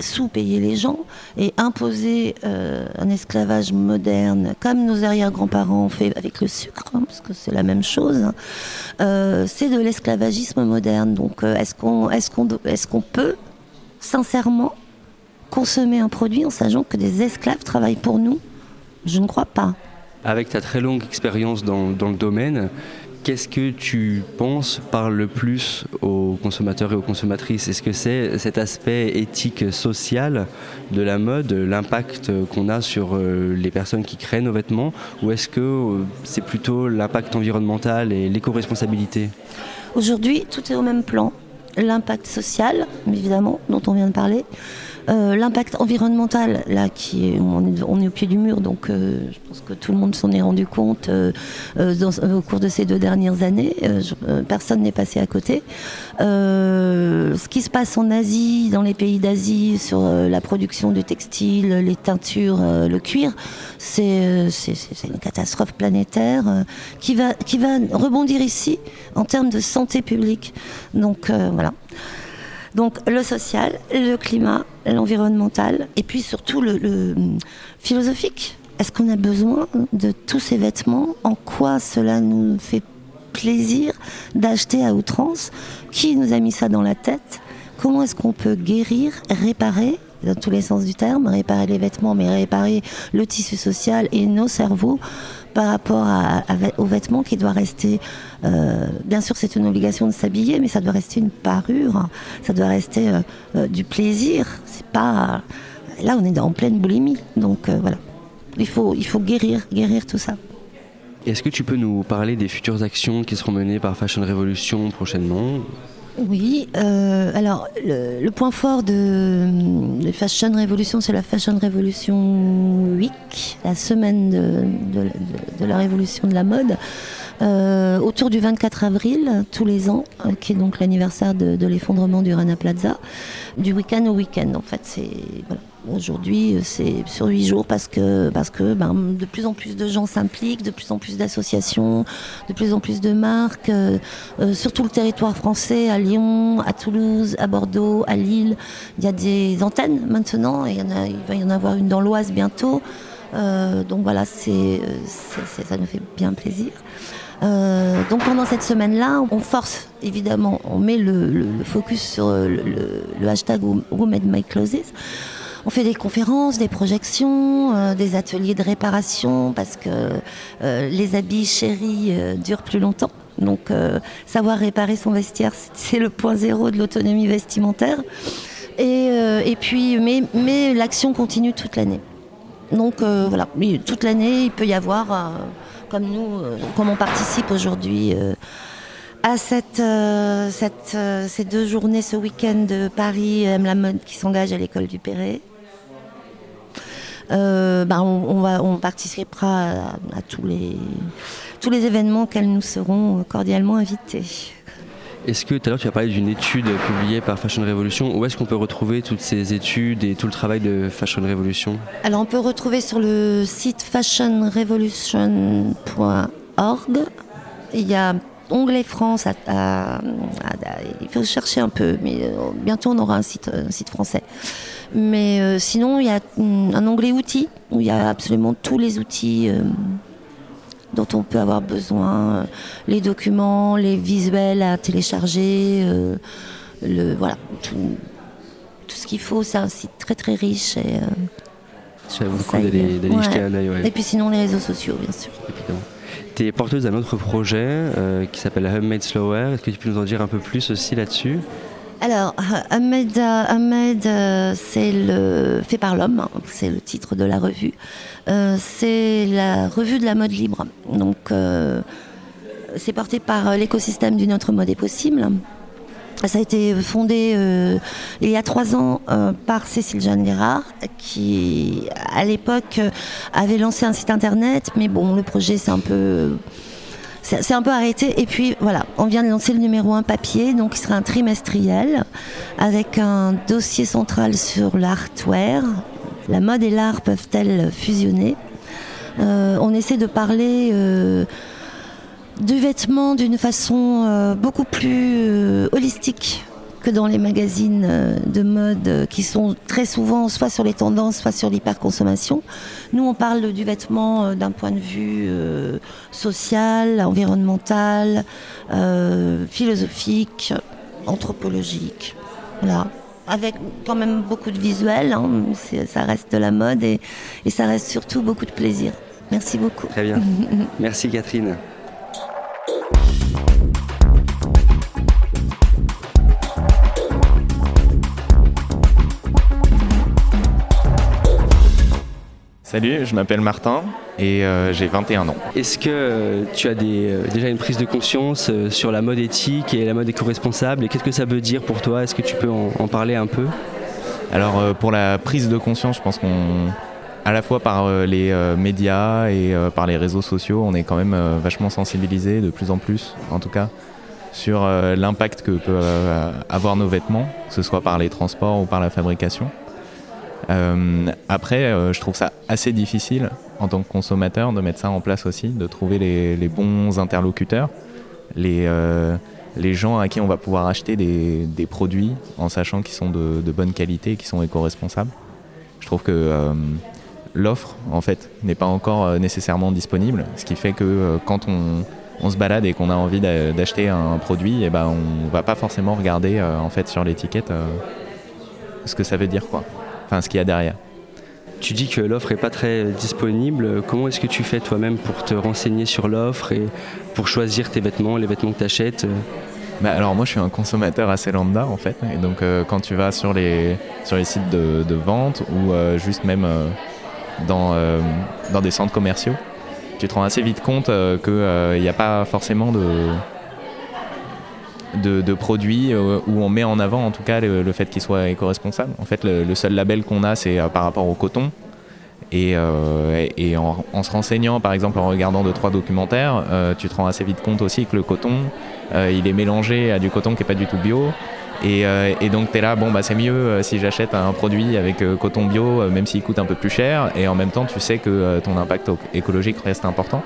sous-payer les gens et imposer un esclavage moderne, comme nos arrière-grands-parents ont fait avec le sucre, hein, parce que c'est la même chose. Hein. c'est de l'esclavagisme moderne. Donc, est-ce qu'on est qu'on qu'on peut sincèrement consommer un produit en sachant que des esclaves travaillent pour nous Je ne crois pas. Avec ta très longue expérience dans, le domaine, qu'est-ce que tu penses parle le plus aux consommateurs et aux consommatrices? Est-ce que c'est cet aspect éthique social de la mode, l'impact qu'on a sur euh, les personnes qui créent nos vêtements, ou est-ce que euh, c'est plutôt l'impact environnemental et l'éco-responsabilité? Aujourd'hui, tout est au même plan. L'impact social, évidemment, dont on vient de parler, euh, l'impact environnemental, là, qui on, est, au pied du mur, donc euh, je pense que tout le monde s'en est rendu compte euh, au cours de ces deux dernières années. personne n'est passé à côté. ce qui se passe en Asie, dans les pays d'Asie, sur la production du textile, les teintures, le cuir, c'est une catastrophe planétaire qui, va, qui va rebondir ici en termes de santé publique. Donc voilà. Donc le social, le climat, l'environnemental, et puis surtout le, philosophique. Est-ce qu'on a besoin de tous ces vêtements? En quoi cela nous fait plaisir d'acheter à outrance? Qui nous a mis ça dans la tête? Comment est-ce qu'on peut guérir, réparer dans tous les sens du terme, réparer les vêtements, mais réparer le tissu social et nos cerveaux par rapport aux vêtements qui doit rester. Euh, bien sûr, c'est une obligation de s'habiller, mais ça doit rester une parure, ça doit rester euh, euh, du plaisir. C'est pas là, on est en pleine boulimie, donc voilà. Il faut, guérir tout ça. Est-ce que tu peux nous parler des futures actions qui seront menées par Fashion Revolution prochainement? Oui, euh, alors le, point fort de, Fashion Revolution, c'est la Fashion Revolution Week, la semaine de, la révolution de la mode, euh, autour du 24 avril, tous les ans, euh, qui est donc l'anniversaire de, l'effondrement du Rana Plaza, du week-end au week-end en fait. C'est voilà. Aujourd'hui, c'est sur huit jours parce que, parce que ben, de plus en plus de gens s'impliquent, de plus en plus d'associations, de plus en plus de marques, euh, euh, sur tout le territoire français, à Lyon, à Toulouse, à Bordeaux, à Lille. Il y a des antennes maintenant, et il, va y en avoir une dans l'Oise bientôt. Euh, donc voilà, ça nous fait bien plaisir. donc pendant cette semaine-là, on force évidemment, on met le, focus sur le, hashtag Who My Clothes on fait des conférences, des projections, euh, des ateliers de réparation parce que euh, les habits chéris euh, durent plus longtemps. Donc savoir réparer son vestiaire, c'est le point zéro de l'autonomie vestimentaire. Et, puis, mais, mais l'action continue toute l'année. Donc voilà, toute l'année, il peut y avoir, comme nous, comme on participe aujourd'hui à cette, cette, ces deux journées ce week-end de Paris M la mode qui s'engage à l'école du Perret. Euh, ben, on, va, on participera à, tous, les, tous les événements auxquels nous serons cordialement invités. Est-ce que tout à l'heure tu as parlé d'une étude publiée par Fashion Revolution Où est-ce qu'on peut retrouver toutes ces études et tout le travail de Fashion Revolution? Alors on peut retrouver sur le site fashionrevolution.org. Il y a onglet France. il faut chercher un peu, mais euh, bientôt on aura un site, un site français. Mais euh, sinon, il y a un onglet outils où il y a absolument tous les outils euh, dont on peut avoir besoin, euh, les documents, les visuels à télécharger, le, voilà, tout, ce qu'il faut. C'est un site très très riche. Et, ça vaut le coup d'aller jeter un œil. Et puis sinon, les réseaux sociaux, bien sûr. Tu es porteuse d'un autre projet qui s'appelle Homemade Slower. Est-ce que tu peux nous en dire un peu plus aussi là-dessus? Alors, Ahmed, Ahmed euh, c'est le fait par l'homme, hein, c'est le titre de la revue. Euh, c'est la revue de la mode libre. Donc, euh, c'est porté par l'écosystème d'une autre mode est possible. Ça a été fondé il y a trois ans par Cécile Jeanne Guérard, qui à l'époque avait lancé un site internet, mais bon, le projet c'est un peu c'est un peu arrêté. Et puis voilà, on vient de lancer le numéro 1 papier, donc il sera un trimestriel avec un dossier central sur l'artwear. La mode et l'art peuvent-elles fusionner? Euh, On essaie de parler euh, du vêtement d'une façon euh, beaucoup plus holistique que dans les magazines euh, de mode euh, qui sont très souvent soit sur les tendances, soit sur l'hyperconsommation. Nous, on parle du vêtement euh, d'un point de vue social, environnemental, philosophique, anthropologique. Voilà. Avec quand même beaucoup de visuels, hein. ça reste de la mode et, et ça reste surtout beaucoup de plaisir. Merci beaucoup. Très bien. Merci Catherine. Salut, je m'appelle Martin et euh, j'ai 21 ans. Est-ce que euh, tu as euh, déjà une prise de conscience sur la mode éthique et la mode éco-responsable? Et qu'est-ce que ça veut dire pour toi? Est-ce que tu peux en, parler un peu? Alors pour la prise de conscience, je pense qu'on à la fois par les médias et par les réseaux sociaux, on est quand même vachement sensibilisé de plus en plus, en tout cas, sur l'impact que peuvent avoir nos vêtements, que ce soit par les transports ou par la fabrication. Euh, après, euh, je trouve ça assez difficile en tant que consommateur de mettre ça en place aussi, de trouver les, bons interlocuteurs, les, euh, les gens à qui on va pouvoir acheter des, des produits en sachant qu'ils sont de, bonne qualité, qu'ils sont éco-responsables. Je trouve que l'offre, en fait, n'est pas encore nécessairement disponible, ce qui fait que quand on, on se balade et qu'on a envie d'acheter un produit, et ben on va pas forcément regarder en fait sur l'étiquette ce que ça veut dire quoi. Enfin ce qu'il y a derrière. Tu dis que l'offre n'est pas très disponible. Comment est-ce que tu fais toi-même pour te renseigner sur l'offre et pour choisir tes vêtements, les vêtements que tu achètes bah alors moi je suis un consommateur assez lambda en fait et donc euh, quand tu vas sur les, sur les sites de, vente ou euh, juste même euh, dans, dans des centres commerciaux, tu te rends assez vite compte qu'il n'y a pas forcément de, de, produits où on met en avant en tout cas le, fait qu'ils soient éco-responsables. En fait le, seul label qu'on a c'est par rapport au coton et, et en, se renseignant, par exemple, en regardant deux trois documentaires, tu te rends assez vite compte aussi que le coton, euh, il est mélangé à du coton qui n'est pas du tout bio. Et, euh, donc tu es là, bon bah c'est mieux euh, si j'achète un produit avec coton bio, même s'il coûte un peu plus cher, et en même temps tu sais que ton impact écologique reste important.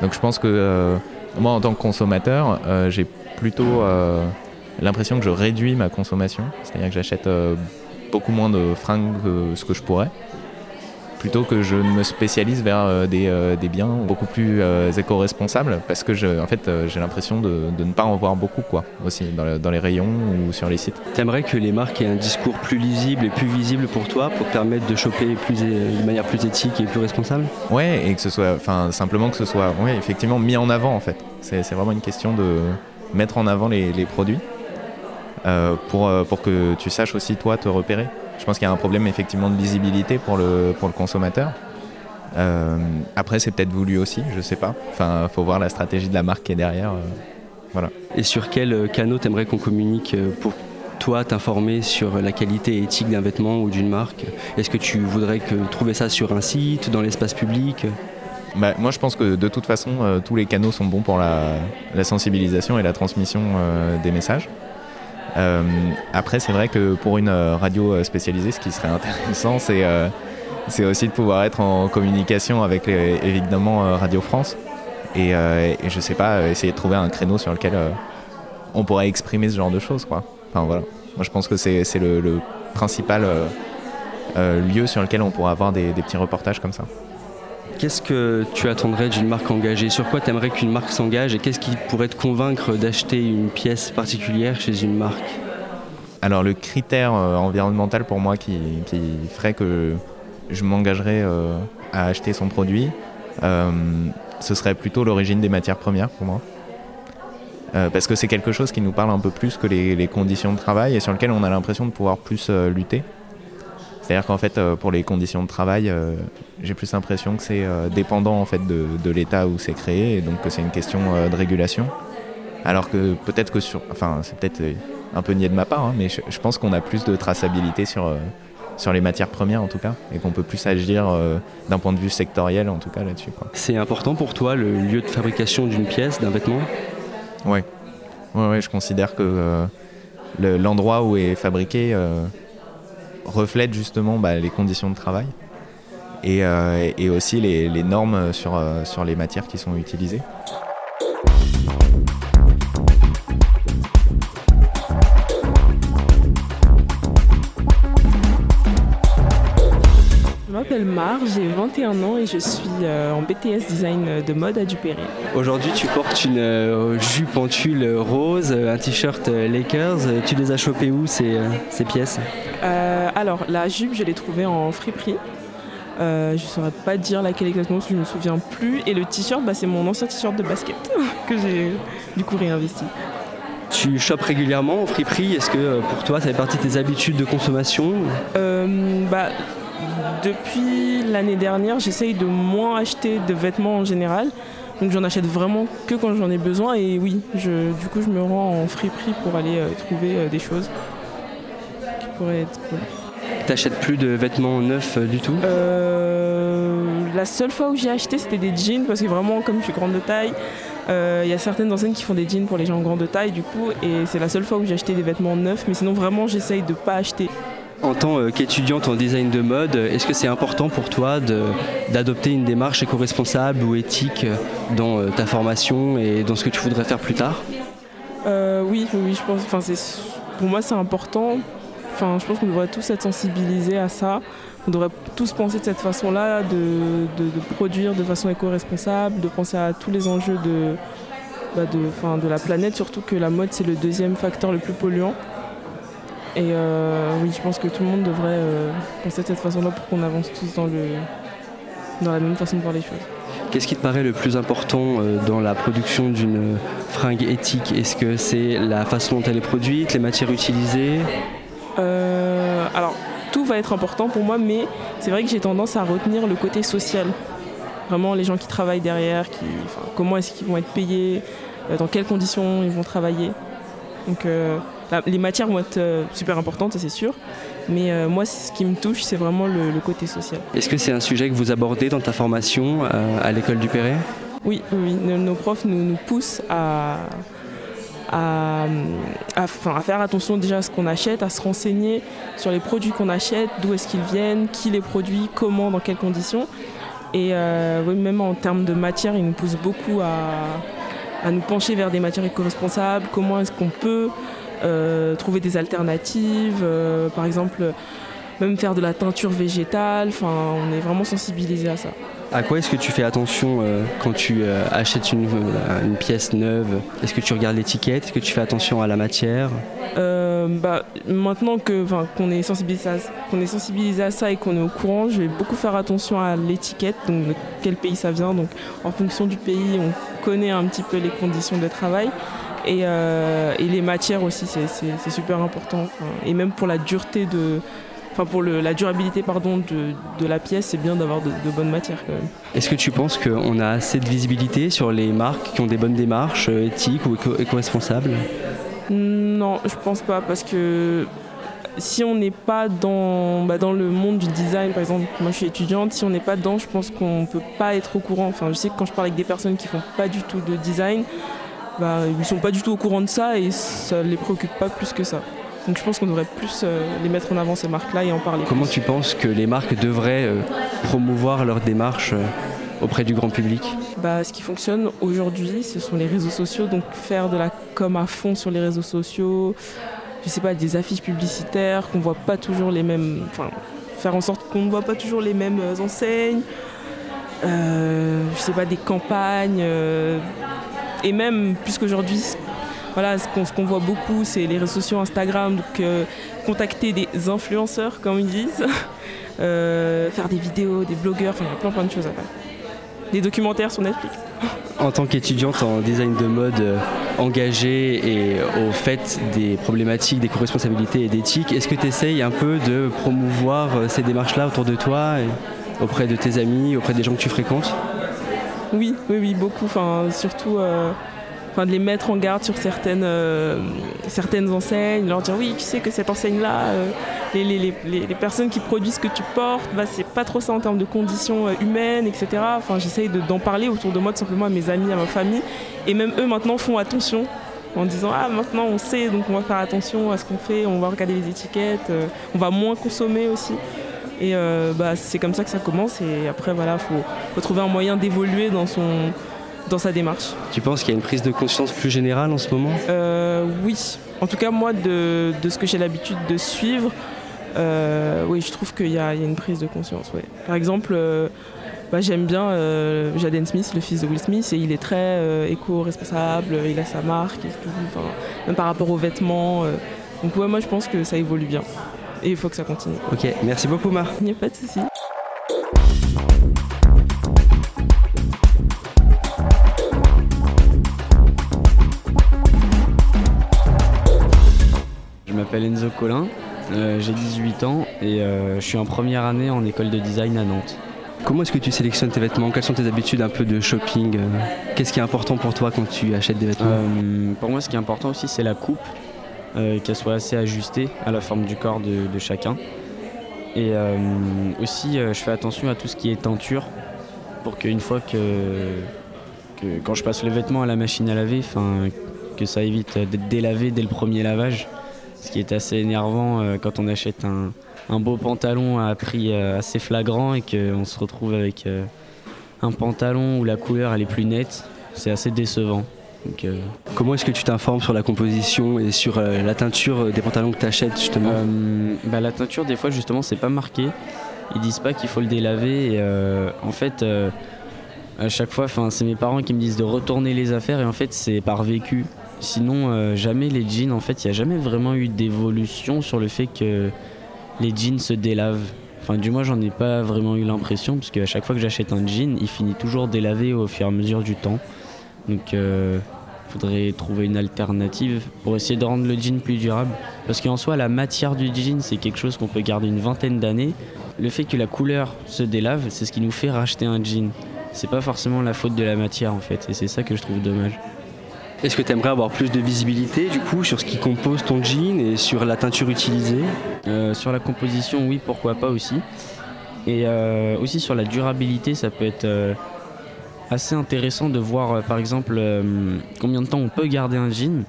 Donc je pense que moi en tant que consommateur, j'ai plutôt l'impression que je réduis ma consommation, c'est-à-dire que j'achète beaucoup moins de fringues que ce que je pourrais plutôt que je me spécialise vers euh, euh, des, biens beaucoup plus euh, éco-responsables parce que je, en fait, j'ai l'impression de, ne pas en voir beaucoup quoi, aussi dans, les rayons ou sur les sites. T'aimerais que les marques aient un discours plus lisible et plus visible pour toi pour te permettre de choper plus, de manière plus éthique et plus responsable? Ouais, et que ce soit, enfin simplement que ce soit ouais, effectivement mis en avant en fait. C'est vraiment une question de mettre en avant les, produits pour, pour que tu saches aussi toi te repérer. Je pense qu'il y a un problème effectivement de visibilité pour le, pour le consommateur. Euh, après, c'est peut-être voulu aussi, je sais pas. Enfin, faut voir la stratégie de la marque qui est derrière. Euh, voilà. Et sur quel euh, canot t'aimerais qu'on communique pour toi t'informer sur la qualité éthique d'un vêtement ou d'une marque? Est-ce que tu voudrais que, trouver ça sur un site, dans l'espace public? Bah, moi, je pense que de toute façon, tous les canaux sont bons pour la, sensibilisation et la transmission des messages. Euh, après, c'est vrai que pour une euh, radio euh, spécialisée, ce qui serait intéressant, c'est aussi de pouvoir être en communication avec évidemment Radio France et, je sais pas essayer de trouver un créneau sur lequel on pourrait exprimer ce genre de choses quoi. Enfin voilà. Moi je pense que c'est le, le, principal lieu sur lequel on pourrait avoir des petits reportages comme ça. Qu'est-ce que tu attendrais d'une marque engagée? Sur quoi tu aimerais qu'une marque s'engage? Et qu'est-ce qui pourrait te convaincre d'acheter une pièce particulière chez une marque? Alors le critère euh, environnemental pour moi qui, ferait que je m'engagerais euh, à acheter son produit, euh, ce serait plutôt l'origine des matières premières pour moi. parce que c'est quelque chose qui nous parle un peu plus que les, les, conditions de travail et sur lequel on a l'impression de pouvoir plus lutter. C'est-à-dire qu'en fait, euh, pour les conditions de travail, euh, j'ai plus l'impression que c'est euh, dépendant en fait de, l'état où c'est créé, et donc que c'est une question de régulation. Alors que peut-être que sur, enfin, c'est peut-être un peu niais de ma part, hein, mais je, pense qu'on a plus de traçabilité sur sur les matières premières en tout cas, et qu'on peut plus agir d'un point de vue sectoriel en tout cas là-dessus. C'est important pour toi le lieu de fabrication d'une pièce, d'un vêtement? Oui, ouais, ouais, je considère que l'endroit où est fabriqué reflète justement bah, les conditions de travail et, euh, aussi les, normes sur, euh, sur les matières qui sont utilisées. M'appelle Mar, j'ai 21 ans et je suis euh, en BTS design de mode à Dupéré. Aujourd'hui, tu portes une jupe en tulle rose, un t-shirt Lakers. Tu les as chopés où ces, ces pièces? Alors, la jupe, je l'ai trouvée en friperie. Euh, je ne saurais pas dire laquelle exactement parce que je ne me souviens plus. Et le t-shirt, bah, c'est mon ancien t-shirt de basket que j'ai du coup réinvesti. Tu chopes régulièrement en friperie? Est-ce que euh, pour toi ça fait partie de tes habitudes de consommation? Euh, bah, Depuis l'année dernière, j'essaye de moins acheter de vêtements en général. Donc j'en achète vraiment que quand j'en ai besoin. Et oui, du coup je me rends en friperie pour aller trouver des choses qui pourraient être cool. T'achètes plus de vêtements neufs euh, du tout? Euh, La seule fois où j'ai acheté, c'était des jeans, parce que vraiment, comme je suis grande de taille, il euh, y a certaines enseignes qui font des jeans pour les gens grande de taille, du coup, et c'est la seule fois où j'ai acheté des vêtements neufs, mais sinon, vraiment, j'essaye de pas acheter. En tant qu'étudiante en design de mode, est-ce que c'est important pour toi d'adopter une démarche éco-responsable ou éthique dans ta formation et dans ce que tu voudrais faire plus tard? Oui, oui, je pense. Enfin, pour moi, c'est important Enfin, je pense qu'on devrait tous être sensibilisés à ça. On devrait tous penser de cette façon-là, de, produire de façon éco-responsable, de penser à tous les enjeux bah, de la planète, surtout que la mode c'est le deuxième facteur le plus polluant. Et euh, oui, je pense que tout le monde devrait penser de cette façon-là pour qu'on avance tous dans, le, dans la même façon de voir les choses. Qu'est-ce qui te paraît le plus important dans la production d'une fringue éthique? Est-ce que c'est la façon dont elle est produite, les matières utilisées? Alors, tout va être important pour moi, mais c'est vrai que j'ai tendance à retenir le côté social. Vraiment les gens qui travaillent derrière, qui, comment est-ce qu'ils vont être payés, euh, dans quelles conditions ils vont travailler. Donc euh, les matières vont être euh, super importantes, c'est sûr. Mais moi, ce qui me touche, c'est vraiment le, côté social. Est-ce que c'est un sujet que vous abordez dans ta formation à l'école du Perret? Oui, oui. Nos, profs nous, nous poussent à, à, faire attention déjà à ce qu'on achète, à se renseigner sur les produits qu'on achète, d'où est-ce qu'ils viennent, qui les produit, comment, dans quelles conditions. Et euh, même en termes de matière, ils nous poussent beaucoup à, nous pencher vers des matières éco-responsables, comment est-ce qu'on peut euh, trouver des alternatives, euh, par exemple même faire de la teinture végétale, enfin on est vraiment sensibilisé à ça. À quoi est-ce que tu fais attention euh, quand tu euh, achètes une, euh, une, pièce neuve? Est-ce que tu regardes l'étiquette? Est-ce que tu fais attention à la matière? Bah, Maintenant qu'on est, sensibilisé à, est sensibilisé à ça et qu'on est au courant, je vais beaucoup faire attention à l'étiquette, donc de quel pays ça vient. Donc en fonction du pays, on connaît un petit peu les conditions de travail. Et, et les matières aussi, c'est super important. et même pour la dureté de, enfin pour la durabilité pardon, de, la pièce, c'est bien d'avoir de, bonnes matières quand même. Est-ce que tu penses qu'on a assez de visibilité sur les marques qui ont des bonnes démarches euh, éthiques ou éco-responsables? Non, je pense pas parce que si on n'est pas dans, bah, dans le monde du design, par exemple, moi je suis étudiante, si on n'est pas dedans, je pense qu'on ne peut pas être au courant. Enfin, je sais que quand je parle avec des personnes qui font pas du tout de design, bah, ils ne sont pas du tout au courant de ça et ça ne les préoccupe pas plus que ça. Donc je pense qu'on devrait plus euh, les mettre en avant ces marques-là et en parler. Comment tu penses que les marques devraient euh, promouvoir leur démarche euh, auprès du grand public? Bah, Ce qui fonctionne aujourd'hui, ce sont les réseaux sociaux. Donc faire de la com à fond sur les réseaux sociaux, je sais pas, des affiches publicitaires, qu'on voit pas toujours les mêmes. Enfin, faire en sorte qu'on ne voit pas toujours les mêmes enseignes. je sais pas, des campagnes. Et même, puisqu'aujourd'hui, voilà, ce qu'on voit beaucoup, c'est les réseaux sociaux Instagram, donc euh, contacter des influenceurs, comme ils disent, euh, faire des vidéos, des blogueurs, enfin, il y a plein, plein de choses à faire. Des documentaires sur Netflix. En tant qu'étudiante en design de mode euh, engagée et au fait des problématiques d'éco-responsabilité et d'éthique, est-ce que tu essayes un peu de promouvoir ces démarches-là autour de toi, auprès de tes amis, auprès des gens que tu fréquentes? Oui, oui, beaucoup. Enfin, surtout de les mettre en garde sur certaines, euh, certaines enseignes, leur dire oui, tu sais que cette enseigne-là, euh, les, personnes qui produisent ce que tu portes, bah, c'est pas trop ça en termes de conditions euh, humaines, etc. Enfin, j'essaye d'en parler autour de moi, tout simplement à mes amis, à ma famille. Et même eux maintenant font attention en disant ah maintenant on sait donc on va faire attention à ce qu'on fait, on va regarder les étiquettes, on va moins consommer aussi. Et bah, c'est comme ça que ça commence et après voilà, faut, faut trouver un moyen d'évoluer dans son, dans sa démarche. Tu penses qu'il y a une prise de conscience plus générale en ce moment? Euh, Oui. En tout cas, moi, de, ce que j'ai l'habitude de suivre, euh, oui, je trouve qu'il y, a une prise de conscience. Par exemple, euh, bah, j'aime bien Jaden Smith, le fils de Will Smith, et il est très éco-responsable, il a sa marque, et tout, même par rapport aux vêtements. donc ouais, moi, je pense que ça évolue bien. Et il faut que ça continue. Ok, merci beaucoup, Marc. Il n'y a pas de souci. m'appelle Enzo Collin, euh, j'ai 18 ans et euh, je suis en première année en école de design à Nantes. Comment est-ce que tu sélectionnes tes vêtements? Quelles sont tes habitudes un peu de shopping euh? Qu'est-ce qui est important pour toi quand tu achètes des vêtements? Pour moi, ce qui est important aussi, c'est la coupe, qu'elle soit assez ajustée à la forme du corps de, chacun. Et aussi, je fais attention à tout ce qui est teinture pour qu'une fois que, quand je passe le vêtement à la machine à laver, que ça évite d'être délavé dès le premier lavage ce qui est assez énervant euh, quand on achète un, beau pantalon à prix euh, assez flagrant et qu'on se retrouve avec euh, un pantalon où la couleur elle est plus nette. C'est assez décevant. Comment est-ce que tu t'informes sur la composition et sur la teinture des pantalons que tu achètes justement bah, La teinture des fois justement c'est pas marqué. Ils disent pas qu'il faut le délaver. En fait À chaque fois, c'est mes parents qui me disent de retourner les affaires et en fait c'est par vécu. Sinon, euh, jamais les jeans, en fait, il n'y a jamais vraiment eu d'évolution sur le fait que les jeans se délavent. Enfin, du moins, j'en ai pas vraiment eu l'impression, parce qu'à chaque fois que j'achète un jean, il finit toujours délavé au fur et à mesure du temps. Donc, euh, faudrait trouver une alternative pour essayer de rendre le jean plus durable. Parce qu'en soi, la matière du jean, c'est quelque chose qu'on peut garder une vingtaine d'années. Le fait que la couleur se délave, c'est ce qui nous fait racheter un jean. C'est pas forcément la faute de la matière en fait, et c'est ça que je trouve dommage. Est-ce que tu aimerais avoir plus de visibilité du coup sur ce qui compose ton jean et sur la teinture utilisée? Euh, Sur la composition, oui, pourquoi pas aussi. Et euh, aussi sur la durabilité, ça peut être euh, assez intéressant de voir euh, par exemple euh, combien de temps on peut garder un jean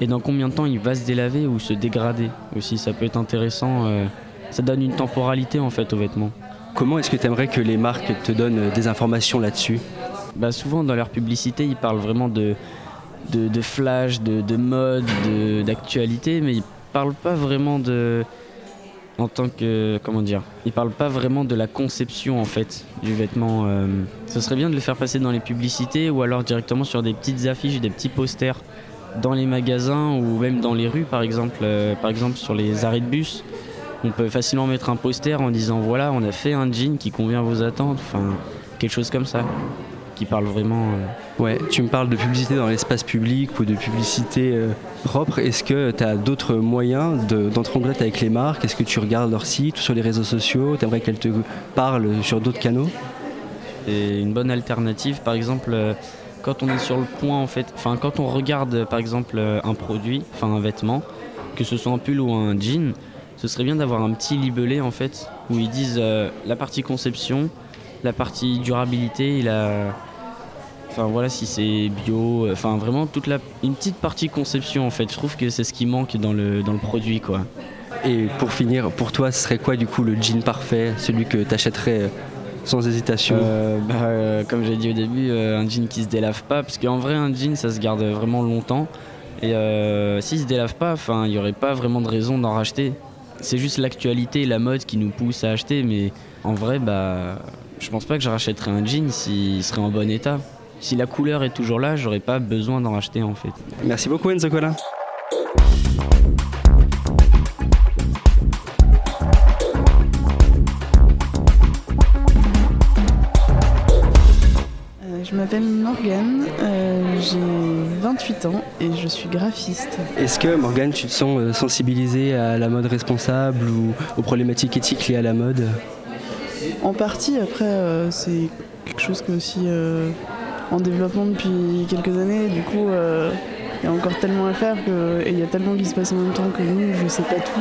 et dans combien de temps il va se délaver ou se dégrader aussi. Ça peut être intéressant. Euh, ça donne une temporalité en fait aux vêtements. Comment est-ce que tu aimerais que les marques te donnent des informations là-dessus? Bah Souvent dans leur publicité, ils parlent vraiment de, de, flash, de, de mode, d'actualité, mais ils parlent pas vraiment de, en tant que comment dire ils parlent pas vraiment de la conception en fait du vêtement euh, ce serait bien de le faire passer dans les publicités ou alors directement sur des petites affiches des petits posters dans les magasins ou même dans les rues par exemple euh, par exemple sur les arrêts de bus. On peut facilement mettre un poster en disant voilà on a fait un jean qui convient à vos attentes enfin quelque chose comme ça qui parle vraiment euh, Ouais, tu me parles de publicité dans l'espace public ou de publicité euh, propre. Est-ce que tu as d'autres moyens d'entrer en contact avec les marques? Est-ce que tu regardes leur site ou sur les réseaux sociaux? Tu aimerais qu'elles te parlent sur d'autres canaux? C'est une bonne alternative. Par exemple, euh, quand on est sur le point, en fait, enfin, quand on regarde par exemple un produit, enfin un vêtement, que ce soit un pull ou un jean, ce serait bien d'avoir un petit libellé en fait où ils disent la partie conception, la partie durabilité et la Enfin voilà, si c'est bio, euh, enfin vraiment toute la, une petite partie conception en fait. Je trouve que c'est ce qui manque dans le, dans le produit quoi. Et pour finir, pour toi, ce serait quoi du coup le jean parfait, celui que tu achèterais euh, sans hésitation? Euh, bah, Comme j'ai dit au début, un jean qui se délave pas, parce qu'en vrai un jean ça se garde vraiment longtemps. Et s'il se délave pas, enfin il n'y aurait pas vraiment de raison d'en racheter. C'est juste l'actualité la mode qui nous pousse à acheter, mais en vrai, bah, je pense pas que je rachèterais un jean s'il serait en bon état. Si la couleur est toujours là, j'aurais pas besoin d'en racheter en fait. Merci beaucoup Enzo Colin. Euh, je m'appelle Morgane, euh, j'ai 28 ans et je suis graphiste. Est-ce que Morgane, tu te sens euh, sensibilisée à la mode responsable ou aux problématiques éthiques liées à la mode? En partie, après, c'est quelque chose que aussi en développement depuis quelques années. Du coup, euh, il y a encore tellement à faire et il y a tellement qui se passe en même temps que nous, je sais pas tout.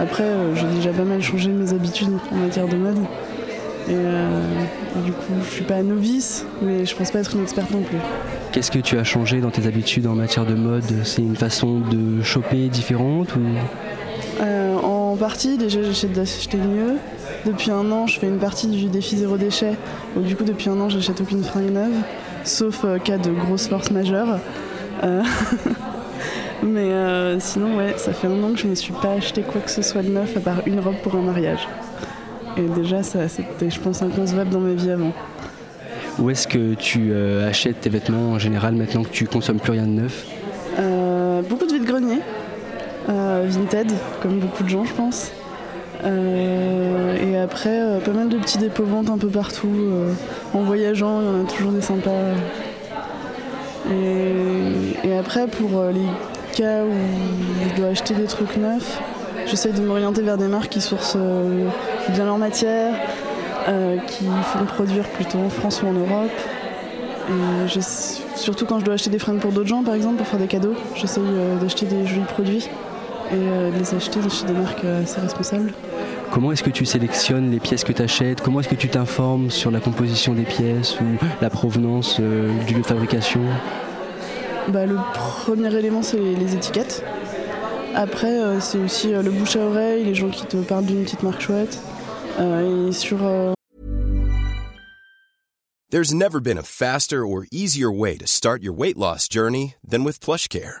Après, euh, j'ai déjà pas mal changé mes habitudes en matière de mode. Et euh, du coup, je suis pas novice, mais je pense pas être une experte non plus. Qu'est-ce que tu as changé dans tes habitudes en matière de mode? C'est une façon de choper différente ou... En partie, déjà j'achète d'acheter mieux. Depuis un an, je fais une partie du défi zéro déchet. Donc, du coup, depuis un an, j'achète aucune fringue neuve sauf euh, cas de grosse force majeure. Euh, mais euh, sinon, ouais, ça fait un an que je ne me suis pas acheté quoi que ce soit de neuf à part une robe pour un mariage. Et déjà, ça, c'était, je pense, inconcevable dans ma vie avant. Où est-ce que tu achètes tes vêtements en général maintenant que tu consommes plus rien de neuf? Beaucoup de vide-grenier, Vinted, comme beaucoup de gens, je pense. Euh, et après, euh, pas mal de petits dépôts-ventes un peu partout. Euh, en voyageant, il y en a toujours des sympas. Et, après, pour les cas où je dois acheter des trucs neufs, j'essaye de m'orienter vers des marques qui sourcent bien leur matière, qui font produire plutôt en France ou en Europe. Surtout quand je dois acheter des fringues pour d'autres gens, par exemple, pour faire des cadeaux, j'essaye d'acheter des jolis produits et de les acheter chez des marques assez responsables. Comment est-ce que tu sélectionnes les pièces que tu achètes Comment est-ce que tu t'informes sur la composition des pièces ou la provenance euh, du lieu de fabrication? Bah, Le premier élément, c'est les, étiquettes. Après, euh, c'est aussi euh, le bouche à oreille, les gens qui te parlent d'une petite marque chouette. et sur. There's never been a faster or easier way to start your weight loss journey than with PlushCare.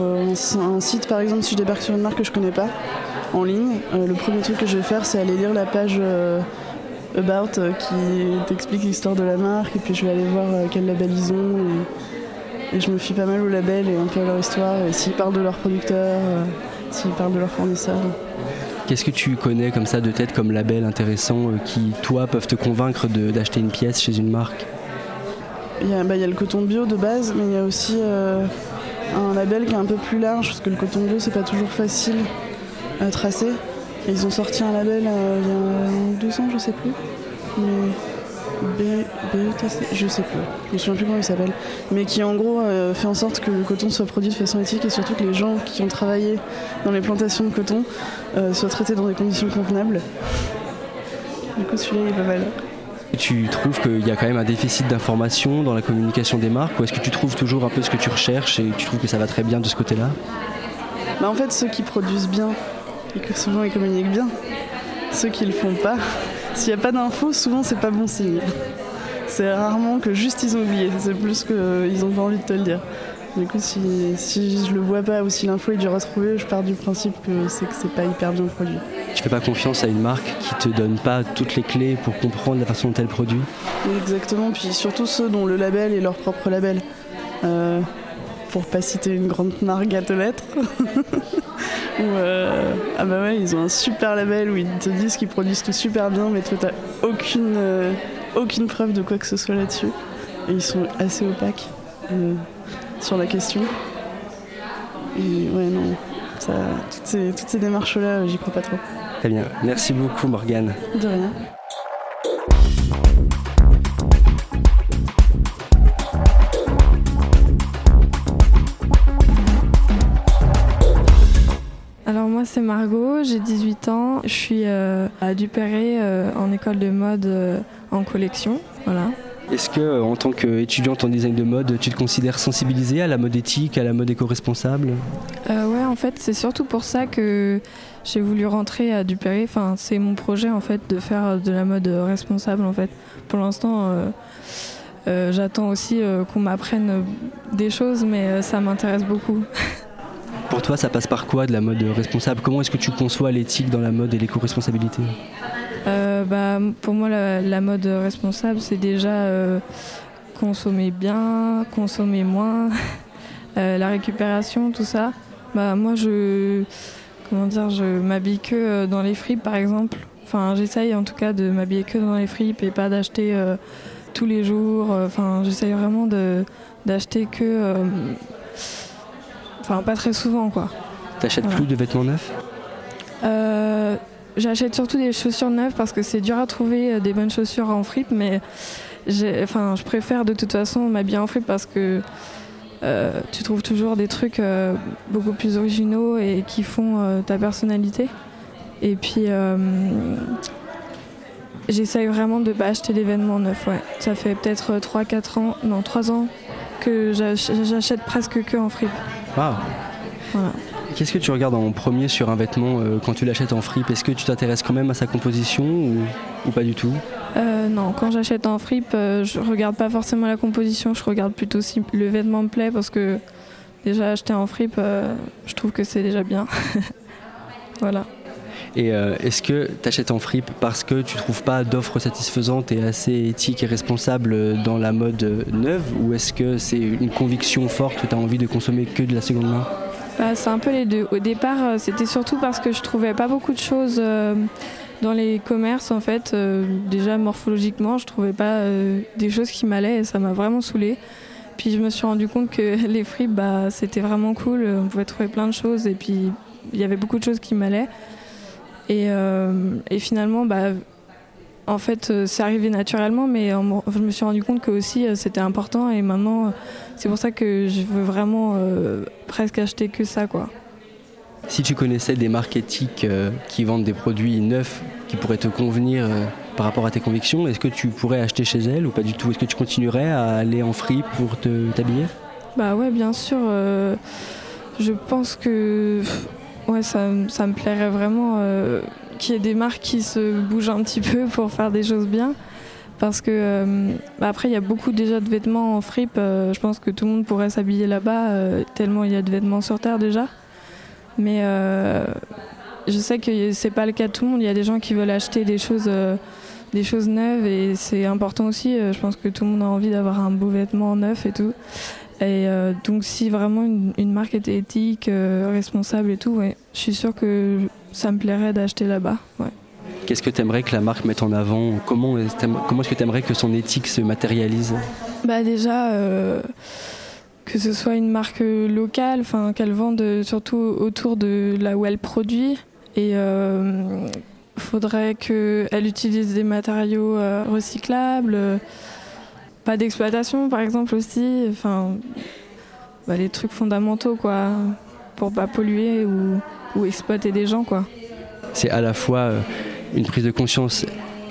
Euh, un site par exemple, si je débarque sur une marque que je connais pas en ligne, euh, le premier truc que je vais faire c'est aller lire la page euh, About qui t'explique l'histoire de la marque et puis je vais aller voir quel label ils ont et, et je me fie pas mal au label et un peu à leur histoire et s'ils parlent de leurs producteurs, euh, s'ils parlent de leurs fournisseurs. Qu'est-ce que tu connais comme ça de tête comme label intéressant qui, toi, peuvent te convaincre d'acheter une pièce chez une marque? Il y, a, bah, il y a le coton bio de base, mais il y a aussi un label qui est un peu plus large, parce que le coton bio, c'est pas toujours facile à tracer. Ils ont sorti un label euh, il y a deux ans, je sais plus. Mais B, BETC, je sais plus. Je me souviens plus comment il s'appelle. Mais qui en gros euh, fait en sorte que le coton soit produit de façon éthique et surtout que les gens qui ont travaillé dans les plantations de coton euh, soient traités dans des conditions convenables. Du coup, celui-là il est pas mal. Tu trouves qu'il y a quand même un déficit d'information dans la communication des marques ou est-ce que tu trouves toujours un peu ce que tu recherches et tu trouves que ça va très bien de ce côté-là? Bah, en fait, ceux qui produisent bien et que souvent ils communiquent bien, ceux qui le font pas, s'il n'y a pas d'infos, souvent c'est pas bon signe. C'est rarement que juste ils ont oublié, c'est plus qu'ils ont pas envie de te le dire. Du coup, si, si je le vois pas ou si l'info est dure à trouver, je pars du principe que c'est que c'est pas hyper bien produit. Tu fais pas confiance à une marque qui te donne pas toutes les clés pour comprendre la façon dont elle produit? Exactement, puis surtout ceux dont le label est leur propre label. Euh, pour pas citer une grande marque gâteaux lettres. Où, euh, ah bah ouais, ils ont un super label où ils te disent qu'ils produisent tout super bien, mais toi t'as aucune, euh, aucune preuve de quoi que ce soit là-dessus. Et ils sont assez opaques euh, sur la question. Et ouais, non, ça, toutes ces, toutes ces démarches-là, j'y crois pas trop. Très bien. Merci beaucoup Morgane. De rien. Alors moi c'est Margot, j'ai 18 ans, je suis euh, à Duperré euh, en école de mode euh, en collection. Voilà. Est-ce que euh, en tant qu'étudiante en design de mode, tu te considères sensibilisée à la mode éthique, à la mode éco-responsable? Euh, ouais en fait c'est surtout pour ça que j'ai voulu rentrer à Duperré. Enfin c'est mon projet en fait de faire de la mode responsable en fait. Pour l'instant euh, euh, j'attends aussi qu'on m'apprenne des choses mais ça m'intéresse beaucoup. Pour toi, ça passe par quoi de la mode responsable? Comment est-ce que tu conçois l'éthique dans la mode et l'éco-responsabilité? Euh, bah, pour moi, la, la mode responsable, c'est déjà euh, consommer bien, consommer moins, euh, la récupération, tout ça. Bah, moi, je, comment dire, je m'habille que euh, dans les fripes, par exemple. Enfin, j'essaye en tout cas de m'habiller que dans les fripes et pas d'acheter tous les jours. Enfin, j'essaye vraiment d'acheter que, enfin, pas très souvent, quoi. T'achètes Voilà. plus de vêtements neufs? Euh, J'achète surtout des chaussures neuves parce que c'est dur à trouver euh, des bonnes chaussures en fripe, mais enfin, je préfère de toute façon m'habiller en fripe parce que euh, tu trouves toujours des trucs euh, beaucoup plus originaux et qui font euh, ta personnalité. Et puis, j'essaye vraiment de pas acheter d'événements neufs. Ouais. Ça fait peut-être 3-4 ans, non 3 ans que j'ach- j'achète presque que en fripe. Voilà. Qu'est-ce que tu regardes en premier sur un vêtement euh, quand tu l'achètes en fripe? Est-ce que tu t'intéresses quand même à sa composition ou, ou pas du tout? Euh, non, quand j'achète en fripe, euh, je regarde pas forcément la composition, je regarde plutôt si le vêtement me plaît parce que déjà acheter en fripe, euh, je trouve que c'est déjà bien. voilà. Et est-ce que tu achètes en fripe parce que tu trouves pas d'offres satisfaisantes et assez éthiques et responsables dans la mode neuve? Ou est-ce que c'est une conviction forte que tu as envie de consommer que de la seconde main? Bah, c'est un peu les deux. Au départ, euh, c'était surtout parce que je trouvais pas beaucoup de choses euh, dans les commerces en fait. Euh, déjà morphologiquement, je trouvais pas des choses qui m'allaient et ça m'a vraiment saoulée. Puis je me suis rendu compte que les fripes, bah, c'était vraiment cool. On pouvait trouver plein de choses et puis il y avait beaucoup de choses qui m'allaient. Et, finalement, bah, en fait, c'est arrivé naturellement, mais je me suis rendu compte que aussi c'était important. Et maintenant, c'est pour ça que je veux vraiment euh, presque acheter que ça, quoi. Si tu connaissais des marques éthiques euh, qui vendent des produits neufs qui pourraient te convenir euh, par rapport à tes convictions, est-ce que tu pourrais acheter chez elles ou pas du tout? Est-ce que tu continuerais à aller en fripe pour te t'habiller? Bah ouais, bien sûr. je pense que ouais, ça, ça me plairait vraiment qu'il y ait des marques qui se bougent un petit peu pour faire des choses bien. Parce que euh, bah après, il y a beaucoup déjà de vêtements en fripe. euh, je pense que tout le monde pourrait s'habiller là-bas, euh, tellement il y a de vêtements sur Terre déjà. Mais je sais que c'est pas le cas de tout le monde. Il y a des gens qui veulent acheter des choses, des choses neuves et c'est important aussi. Je pense que tout le monde a envie d'avoir un beau vêtement neuf et tout. Et donc, si vraiment une, marque était éthique, responsable et tout, ouais, je suis sûre que ça me plairait d'acheter là-bas. Qu'est-ce que tu aimerais que la marque mette en avant Comment est-ce t'aimes- comment est-ce que tu aimerais que son éthique se matérialise Bah déjà euh, que ce soit une marque locale, qu'elle vende surtout autour de là où elle produit et euh, faudrait qu'elle utilise des matériaux euh, recyclables, euh, pas d'exploitation par exemple aussi, enfin bah, les trucs fondamentaux quoi, pour pas polluer ou, ou exploiter des gens quoi. C'est à la fois une prise de conscience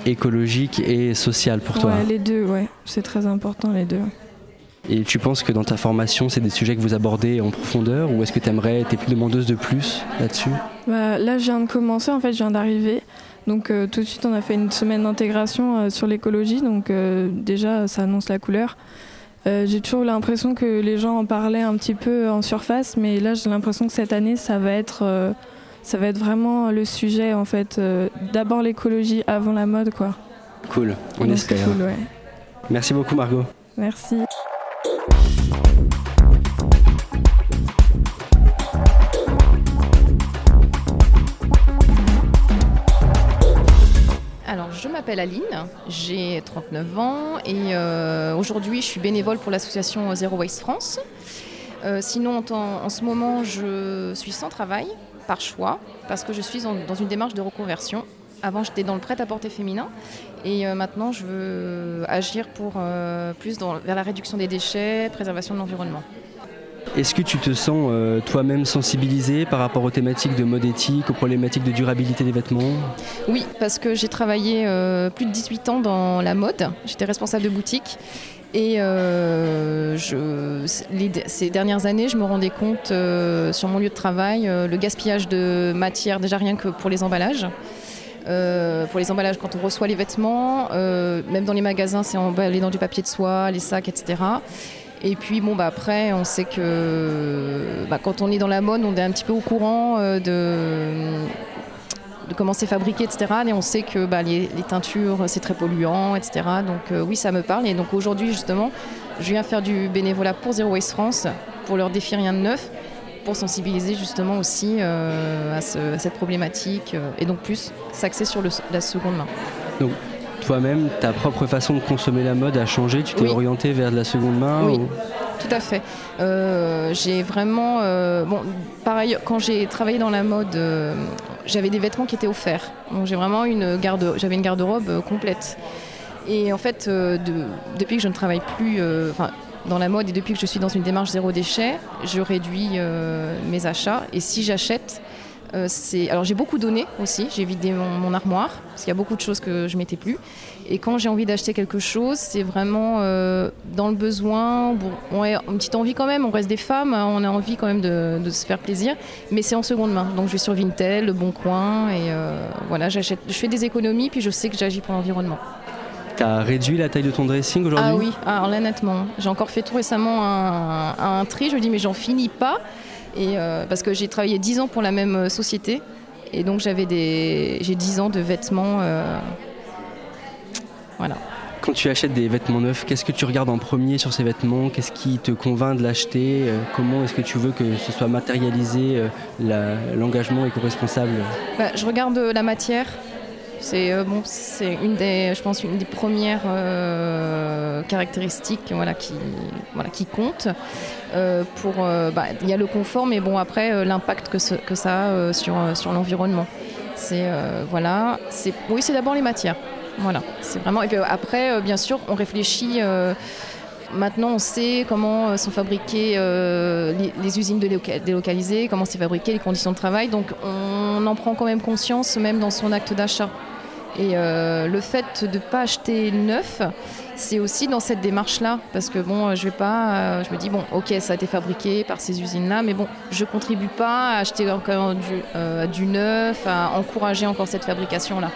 écologique et sociale pour toi. Les deux, ouais, c'est très important les deux. Et tu penses que dans ta formation, c'est des sujets que vous abordez en profondeur ou est-ce que tu aimerais, tu es demandeuse de plus là-dessus? Bah, là, je viens de commencer, en fait, je viens d'arriver. Donc, euh, tout de suite, on a fait une semaine d'intégration euh, sur l'écologie. Donc, euh, déjà, ça annonce la couleur. J'ai toujours l'impression que les gens en parlaient un petit peu en surface, mais là, j'ai l'impression que cette année, ça va être, ça va être vraiment le sujet, en fait. Euh, D'abord l'écologie avant la mode, quoi. Cool, on Donc, c'est espère. cool, ouais. Merci beaucoup Margot. Merci. Alors, je m'appelle Aline, j'ai 39 ans et euh, aujourd'hui je suis bénévole pour l'association Zero Waste France. Euh, sinon, en ce moment, je suis sans travail par choix parce que je suis en- dans une démarche de reconversion. Avant, j'étais dans le prêt-à-porter féminin et euh, maintenant, je veux agir pour euh, plus dans- vers la réduction des déchets, préservation de l'environnement. Est-ce que tu te sens euh, toi-même sensibilisée par rapport aux thématiques de mode éthique, aux problématiques de durabilité des vêtements? Oui, parce que j'ai travaillé euh, plus de 18 ans dans la mode. J'étais responsable de boutique. Et euh, je, ces dernières années, je me rendais compte euh, sur mon lieu de travail euh, le gaspillage de matière, déjà rien que pour les emballages. Pour les emballages, quand on reçoit les vêtements, même dans les magasins, c'est emballé dans du papier de soie, les sacs, etc. Et puis bon bah après on sait que bah, quand on est dans la mode on est un petit peu au courant de, de comment c'est fabriqué etc. Et on sait que bah, les, teintures c'est très polluant etc. Donc euh, oui ça me parle et donc aujourd'hui justement je viens faire du bénévolat pour Zero Waste France pour leur défier rien de neuf pour sensibiliser justement aussi euh, à, ce- à cette problématique euh, et donc plus s'axer sur le- la seconde main. Donc toi-même, ta propre façon de consommer la mode a changé? Tu t'es Oui. orientée vers de la seconde main Oui. ou- Tout à fait. Euh, j'ai vraiment. euh, bon, pareil, quand j'ai travaillé dans la mode, euh, j'avais des vêtements qui étaient offerts. Donc j'ai vraiment une garde. J'avais une garde-robe complète. Et en fait, de- depuis que je ne travaille plus, enfin, dans la mode et depuis que je suis dans une démarche zéro déchet, je réduis mes achats. Et si j'achète, euh. Alors j'ai beaucoup donné aussi. J'ai vidé mon, mon armoire parce qu'il y a beaucoup de choses que je mettais plus. Et quand j'ai envie d'acheter quelque chose, c'est vraiment euh, dans le besoin. Bon, on a une petite envie quand même. On reste des femmes, hein, on a envie quand même de, de se faire plaisir. Mais c'est en seconde main. Donc je vais sur Vinted, Le Bon Coin, et euh, voilà, j'achète. Je fais des économies, puis je sais que j'agis pour l'environnement. T'as réduit la taille de ton dressing aujourd'hui? Ah oui, alors là nettement. J'ai encore fait tout récemment un, un tri. Je me dis mais j'en finis pas. Et euh, parce que j'ai travaillé 10 ans pour la même euh, société. Et donc j'avais des, j'ai 10 ans de vêtements. euh, voilà. Quand tu achètes des vêtements neufs, qu'est-ce que tu regardes en premier sur ces vêtements? Qu'est-ce qui te convainc de l'acheter? Comment est-ce que tu veux que ce soit matérialisé l'engagement éco-responsable? Bah, je regarde la matière. C'est euh, bon, c'est une des, je pense, une des premières euh, caractéristiques, voilà, qui, voilà, qui compte. Euh, bah, il y a le confort, mais bon après l'impact que, ça a sur sur l'environnement. C'est voilà, c'est oui, c'est d'abord les matières. Voilà, c'est vraiment. Et puis après, bien sûr, on réfléchit. maintenant on sait comment sont fabriquées les, usines délocalisées, comment c'est fabriqué, les conditions de travail. Donc on en prend quand même conscience, même dans son acte d'achat. Et le fait de ne pas acheter neuf, c'est aussi dans cette démarche-là, parce que bon, je vais pas, euh, je me dis bon, ok, ça a été fabriqué par ces usines-là, mais bon, je contribue pas à acheter encore du, euh, du neuf, à encourager encore cette fabrication-là.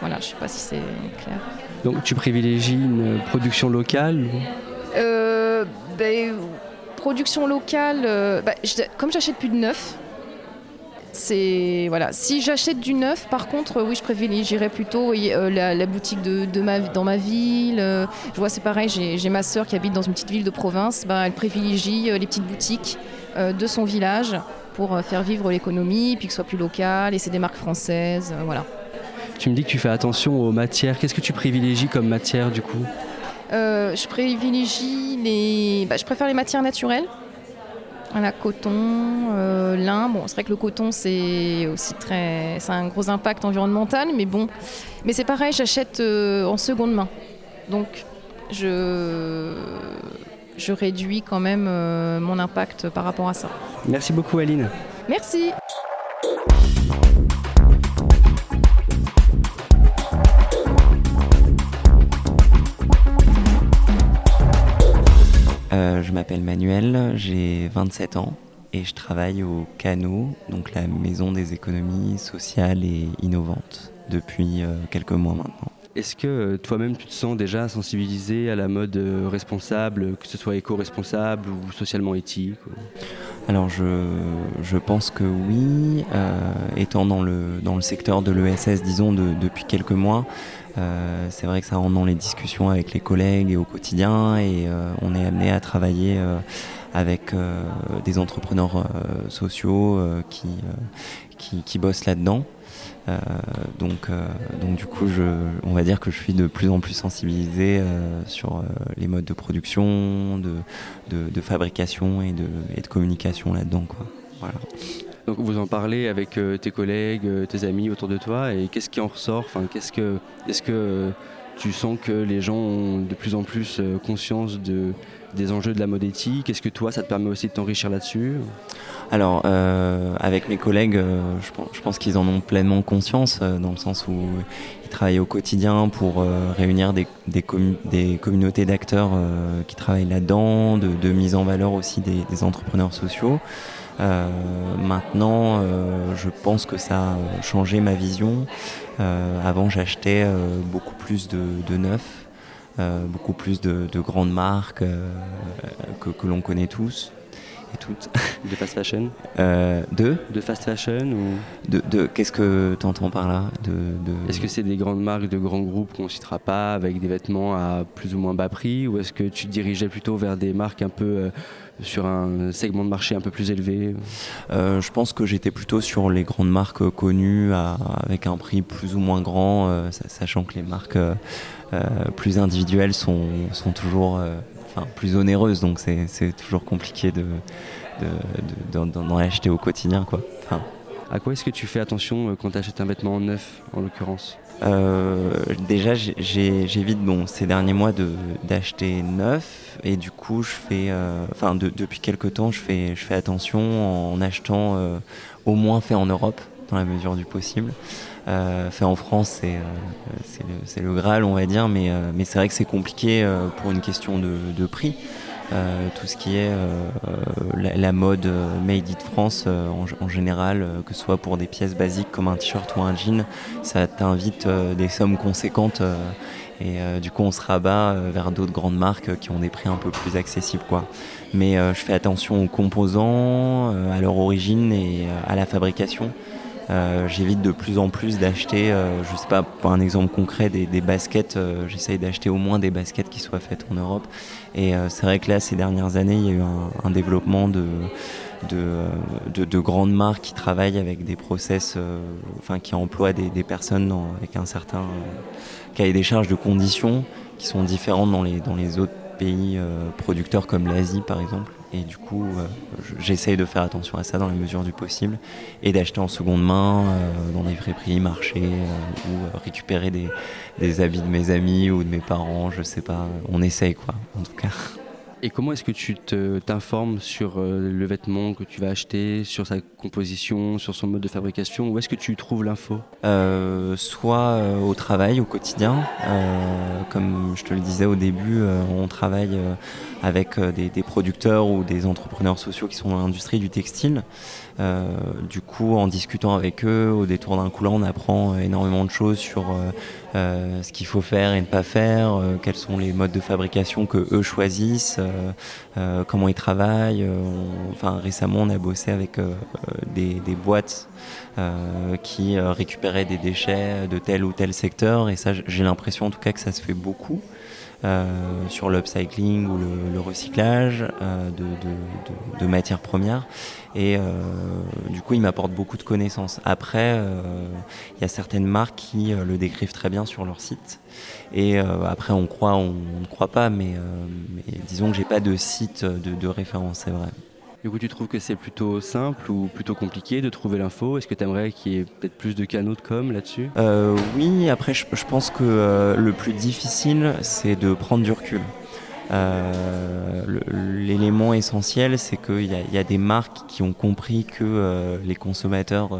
Voilà, je sais pas si c'est clair. Donc tu privilégies une production locale euh, ben, Production locale, bah, comme j'achète plus de neuf, c'est voilà. Si j'achète du neuf, par contre, oui, je privilégierais plutôt euh, la, boutique de, ma, dans ma ville. Euh, je vois, c'est pareil. J'ai ma sœur qui habite dans une petite ville de province. Bah, elle privilégie euh, les petites boutiques de son village pour faire vivre l'économie, puis que ce soit plus local. Et c'est des marques françaises, voilà. Tu me dis que tu fais attention aux matières. Qu'est-ce que tu privilégies comme matière du coup? Je privilégie les. Bah, je préfère les matières naturelles. Voilà, coton, euh, lin. Bon, c'est vrai que le coton, c'est aussi très, c'est un gros impact environnemental, mais bon, mais c'est pareil, j'achète euh, en seconde main, donc je, je réduis quand même euh, mon impact par rapport à ça. Merci beaucoup, Aline. Merci. Euh, je m'appelle Manuel, j'ai 27 ans et je travaille au Cano, donc la maison des économies sociales et innovantes, depuis euh, quelques mois maintenant. Est-ce que euh, toi-même tu te sens déjà sensibilisé à la mode responsable, que ce soit éco-responsable ou socialement éthique Alors je, je, pense que oui, étant dans le, dans le secteur de l'ESS disons depuis quelques mois, euh, c'est vrai que ça rentre dans les discussions avec les collègues et au quotidien et euh, on est amené à travailler euh, avec des entrepreneurs sociaux qui, qui, qui, bossent là-dedans. donc, donc du coup, je, on va dire que je suis de plus en plus sensibilisé sur les modes de production, de, de, de fabrication et de, et de communication là-dedans. Voilà. Donc vous en parlez avec euh, tes collègues, euh, tes amis autour de toi, et qu'est-ce qui en ressort? Que, Est-ce que euh, tu sens que les gens ont de plus en plus conscience de, des enjeux de la mode éthique Est-ce que toi, ça te permet aussi de t'enrichir là-dessus Alors, avec mes collègues, je pense, qu'ils en ont pleinement conscience, dans le sens où ils travaillent au quotidien pour réunir des, communautés d'acteurs qui travaillent là-dedans, de, mise en valeur aussi des, entrepreneurs sociaux. Euh, maintenant, euh, je pense que ça a changé ma vision. Euh, avant, j'achetais beaucoup plus de, de neufs. Beaucoup plus de, grandes marques que, que l'on connaît tous et toutes. De fast fashion De De fast fashion ou De, de Qu'est-ce que tu entends par là de, Est-ce que c'est des grandes marques de grands groupes qu'on ne citera pas avec des vêtements à plus ou moins bas prix ou est-ce que tu te dirigeais plutôt vers des marques un peu sur un segment de marché un peu plus élevé? Euh, Je pense que j'étais plutôt sur les grandes marques connues avec un prix plus ou moins grand, euh, sachant que les marques euh, plus individuelles sont, sont toujours plus onéreuses, donc c'est toujours compliqué d'en de, de, acheter au quotidien. Quoi. À quoi est-ce que tu fais attention quand tu achètes un vêtement neuf, en l'occurrence? Euh, déjà, j'évite bon, ces derniers mois d'acheter neuf et du coup, je fais, euh, enfin, depuis quelques temps, je fais, je fais attention en achetant euh, au moins fait en Europe dans la mesure du possible. Fait en France, c'est le, le, Graal, on va dire, mais, mais c'est vrai que c'est compliqué pour une question de, de prix. Euh, tout ce qui est euh, la, mode euh, made in France en, général, que ce soit pour des pièces basiques comme un t-shirt ou un jean, ça t'invite des sommes conséquentes et du coup on se rabat vers d'autres grandes marques qui ont des prix un peu plus accessibles quoi. Mais je fais attention aux composants, à leur origine et à la fabrication. Euh, j'évite de plus en plus d'acheter, euh, je sais pas, pour un exemple concret, des, baskets. Euh, j'essaye d'acheter au moins des baskets qui soient faites en Europe. Et c'est vrai que là, ces dernières années, il y a eu un, développement de, de, grandes marques qui travaillent avec des process, enfin qui emploient des, personnes avec un certain cahier des charges de conditions qui sont différentes dans les, dans les autres pays producteurs comme l'Asie par exemple. Et du coup, euh, j'essaye de faire attention à ça dans la mesure du possible et d'acheter en seconde main euh, dans des prix marchés euh, ou récupérer des, des, habits de mes amis ou de mes parents, je sais pas. On essaye quoi, en tout cas. Et comment est-ce que tu t'informes sur euh, le vêtement que tu vas acheter, sur sa composition, sur son mode de fabrication? Où est-ce que tu trouves l'info? Euh, Soit euh, au travail, au quotidien. comme je te le disais au début, on travaille avec des, des, producteurs ou des entrepreneurs sociaux qui sont dans l'industrie du textile. Du coup, en discutant avec eux, au détour d'un coulant, on apprend énormément de choses sur ce qu'il faut faire et ne pas faire, quels sont les modes de fabrication que eux choisissent. Euh, euh, comment ils travaillent. Euh, enfin, récemment, on a bossé avec des, boîtes qui récupéraient des déchets de tel ou tel secteur. Et ça, j'ai l'impression en tout cas que ça se fait beaucoup. Sur l'upcycling ou le, recyclage de, matières premières. Et du coup, il m'apporte beaucoup de connaissances. Après, il y a certaines marques qui le décrivent très bien sur leur site. Et euh, après, on croit, on ne croit pas, mais, euh, disons que j'ai pas de site de, référence, c'est vrai. Du coup, tu trouves que c'est plutôt simple ou plutôt compliqué de trouver l'info? Est-ce que tu aimerais qu'il y ait peut-être plus de canaux de com là-dessus? Euh, Oui, après, je, pense que le plus difficile, c'est de prendre du recul. L'élément essentiel, c'est qu'il y, y, a des marques qui ont compris que les consommateurs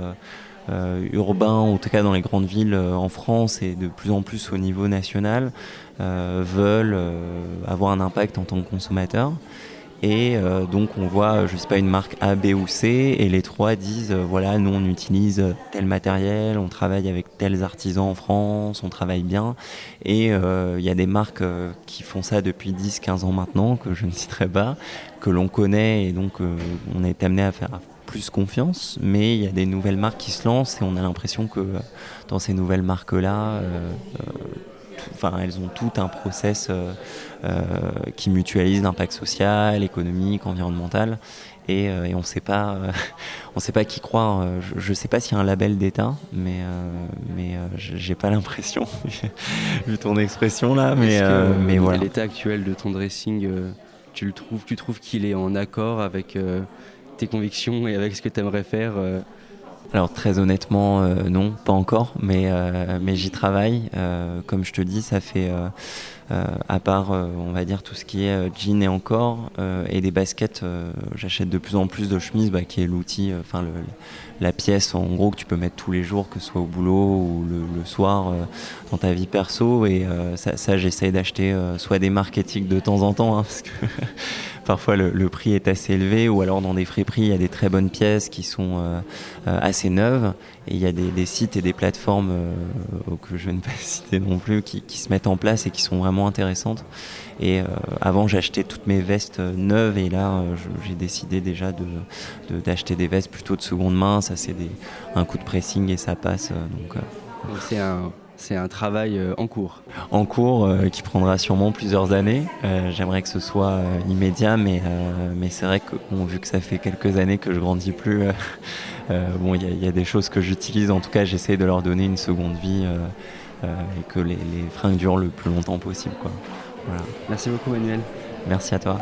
euh, urbains, en tout cas dans les grandes villes euh, en France et de plus en plus au niveau national, euh, veulent avoir un impact en tant que consommateur. Et donc on voit, je sais pas, une marque A, B ou C, et les trois disent, voilà, nous on utilise tel matériel, on travaille avec tels artisans en France, on travaille bien. Et il y a des marques qui font ça depuis 10-15 ans maintenant, que je ne citerai pas, que l'on connaît, et donc on est amené à faire plus confiance, mais il y a des nouvelles marques qui se lancent et on a l'impression que euh, dans ces nouvelles marques-là, euh, euh, enfin, elles ont tout un process qui mutualise l'impact social, économique, environnemental, et, on ne sait pas, on sait pas qui croire. Je ne sais pas s'il y a un label d'État, mais mais j'ai pas l'impression vu ton expression là. Mais, mais voilà. L'état actuel de ton dressing, tu le trouves, tu trouves qu'il est en accord avec tes convictions et avec ce que tu aimerais faire euh alors très honnêtement, euh, non, pas encore, mais, euh, mais j'y travaille. comme je te dis, ça fait, à part, on va dire, tout ce qui est jean et encore, et des baskets, j'achète de plus en plus de chemises, bah, qui est l'outil, enfin la pièce en gros que tu peux mettre tous les jours, que ce soit au boulot ou le, soir dans ta vie perso. Et ça, j'essaye d'acheter soit des marketing de temps en temps, hein, parce que parfois le, prix est assez élevé ou alors dans des prix il y a des très bonnes pièces qui sont euh, euh, assez neuves et il y a des, sites et des plateformes euh, que je ne vais pas citer non plus qui, se mettent en place et qui sont vraiment intéressantes et avant j'achetais toutes mes vestes neuves et là j'ai décidé déjà de, d'acheter des vestes plutôt de seconde main ça c'est un coup de pressing et ça passe donc c'est un c'est un travail euh, en cours. En cours, euh, qui prendra sûrement plusieurs années. Euh, j'aimerais que ce soit immédiat, mais, mais c'est vrai que vu que ça fait quelques années que je grandis plus, bon, il y, a des choses que j'utilise. En tout cas, j'essaie de leur donner une seconde vie et que les, les, fringues durent le plus longtemps possible. Quoi. Merci beaucoup, Manuel. Merci à toi.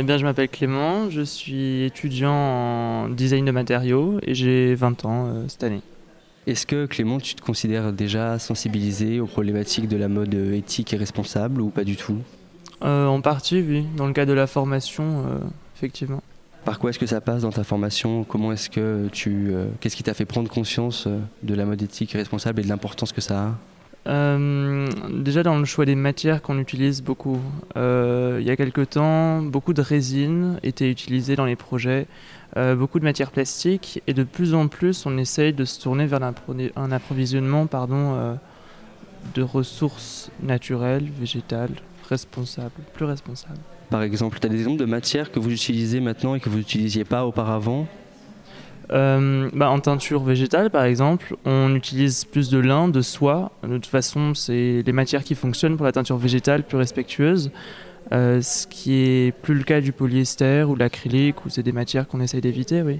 Eh bien, je m'appelle Clément, je suis étudiant en design de matériaux et j'ai 20 ans euh, cette année. Est-ce que Clément, tu te considères déjà sensibilisé aux problématiques de la mode éthique et responsable ou pas du tout? Euh, En partie, oui. Dans le cas de la formation, euh, effectivement. Par quoi est-ce que ça passe dans ta formation? Comment est-ce que tu, qu'est-ce qui t'a fait prendre conscience de la mode éthique responsable et de l'importance que ça a? Euh, déjà dans le choix des matières qu'on utilise beaucoup. Euh, il y a quelque temps, beaucoup de résine étaient utilisées dans les projets, euh, beaucoup de matières plastiques, et de plus en plus on essaye de se tourner vers un approvisionnement pardon, de ressources naturelles, végétales, responsables, plus responsables. Par exemple, tu as des exemples de matières que vous utilisez maintenant et que vous n'utilisiez pas auparavant? Euh, bah, en teinture végétale, par exemple, on utilise plus de lin, de soie. De toute façon, c'est les matières qui fonctionnent pour la teinture végétale, plus respectueuse. Euh, ce qui est plus le cas du polyester ou l'acrylique, ou c'est des matières qu'on essaye d'éviter, oui.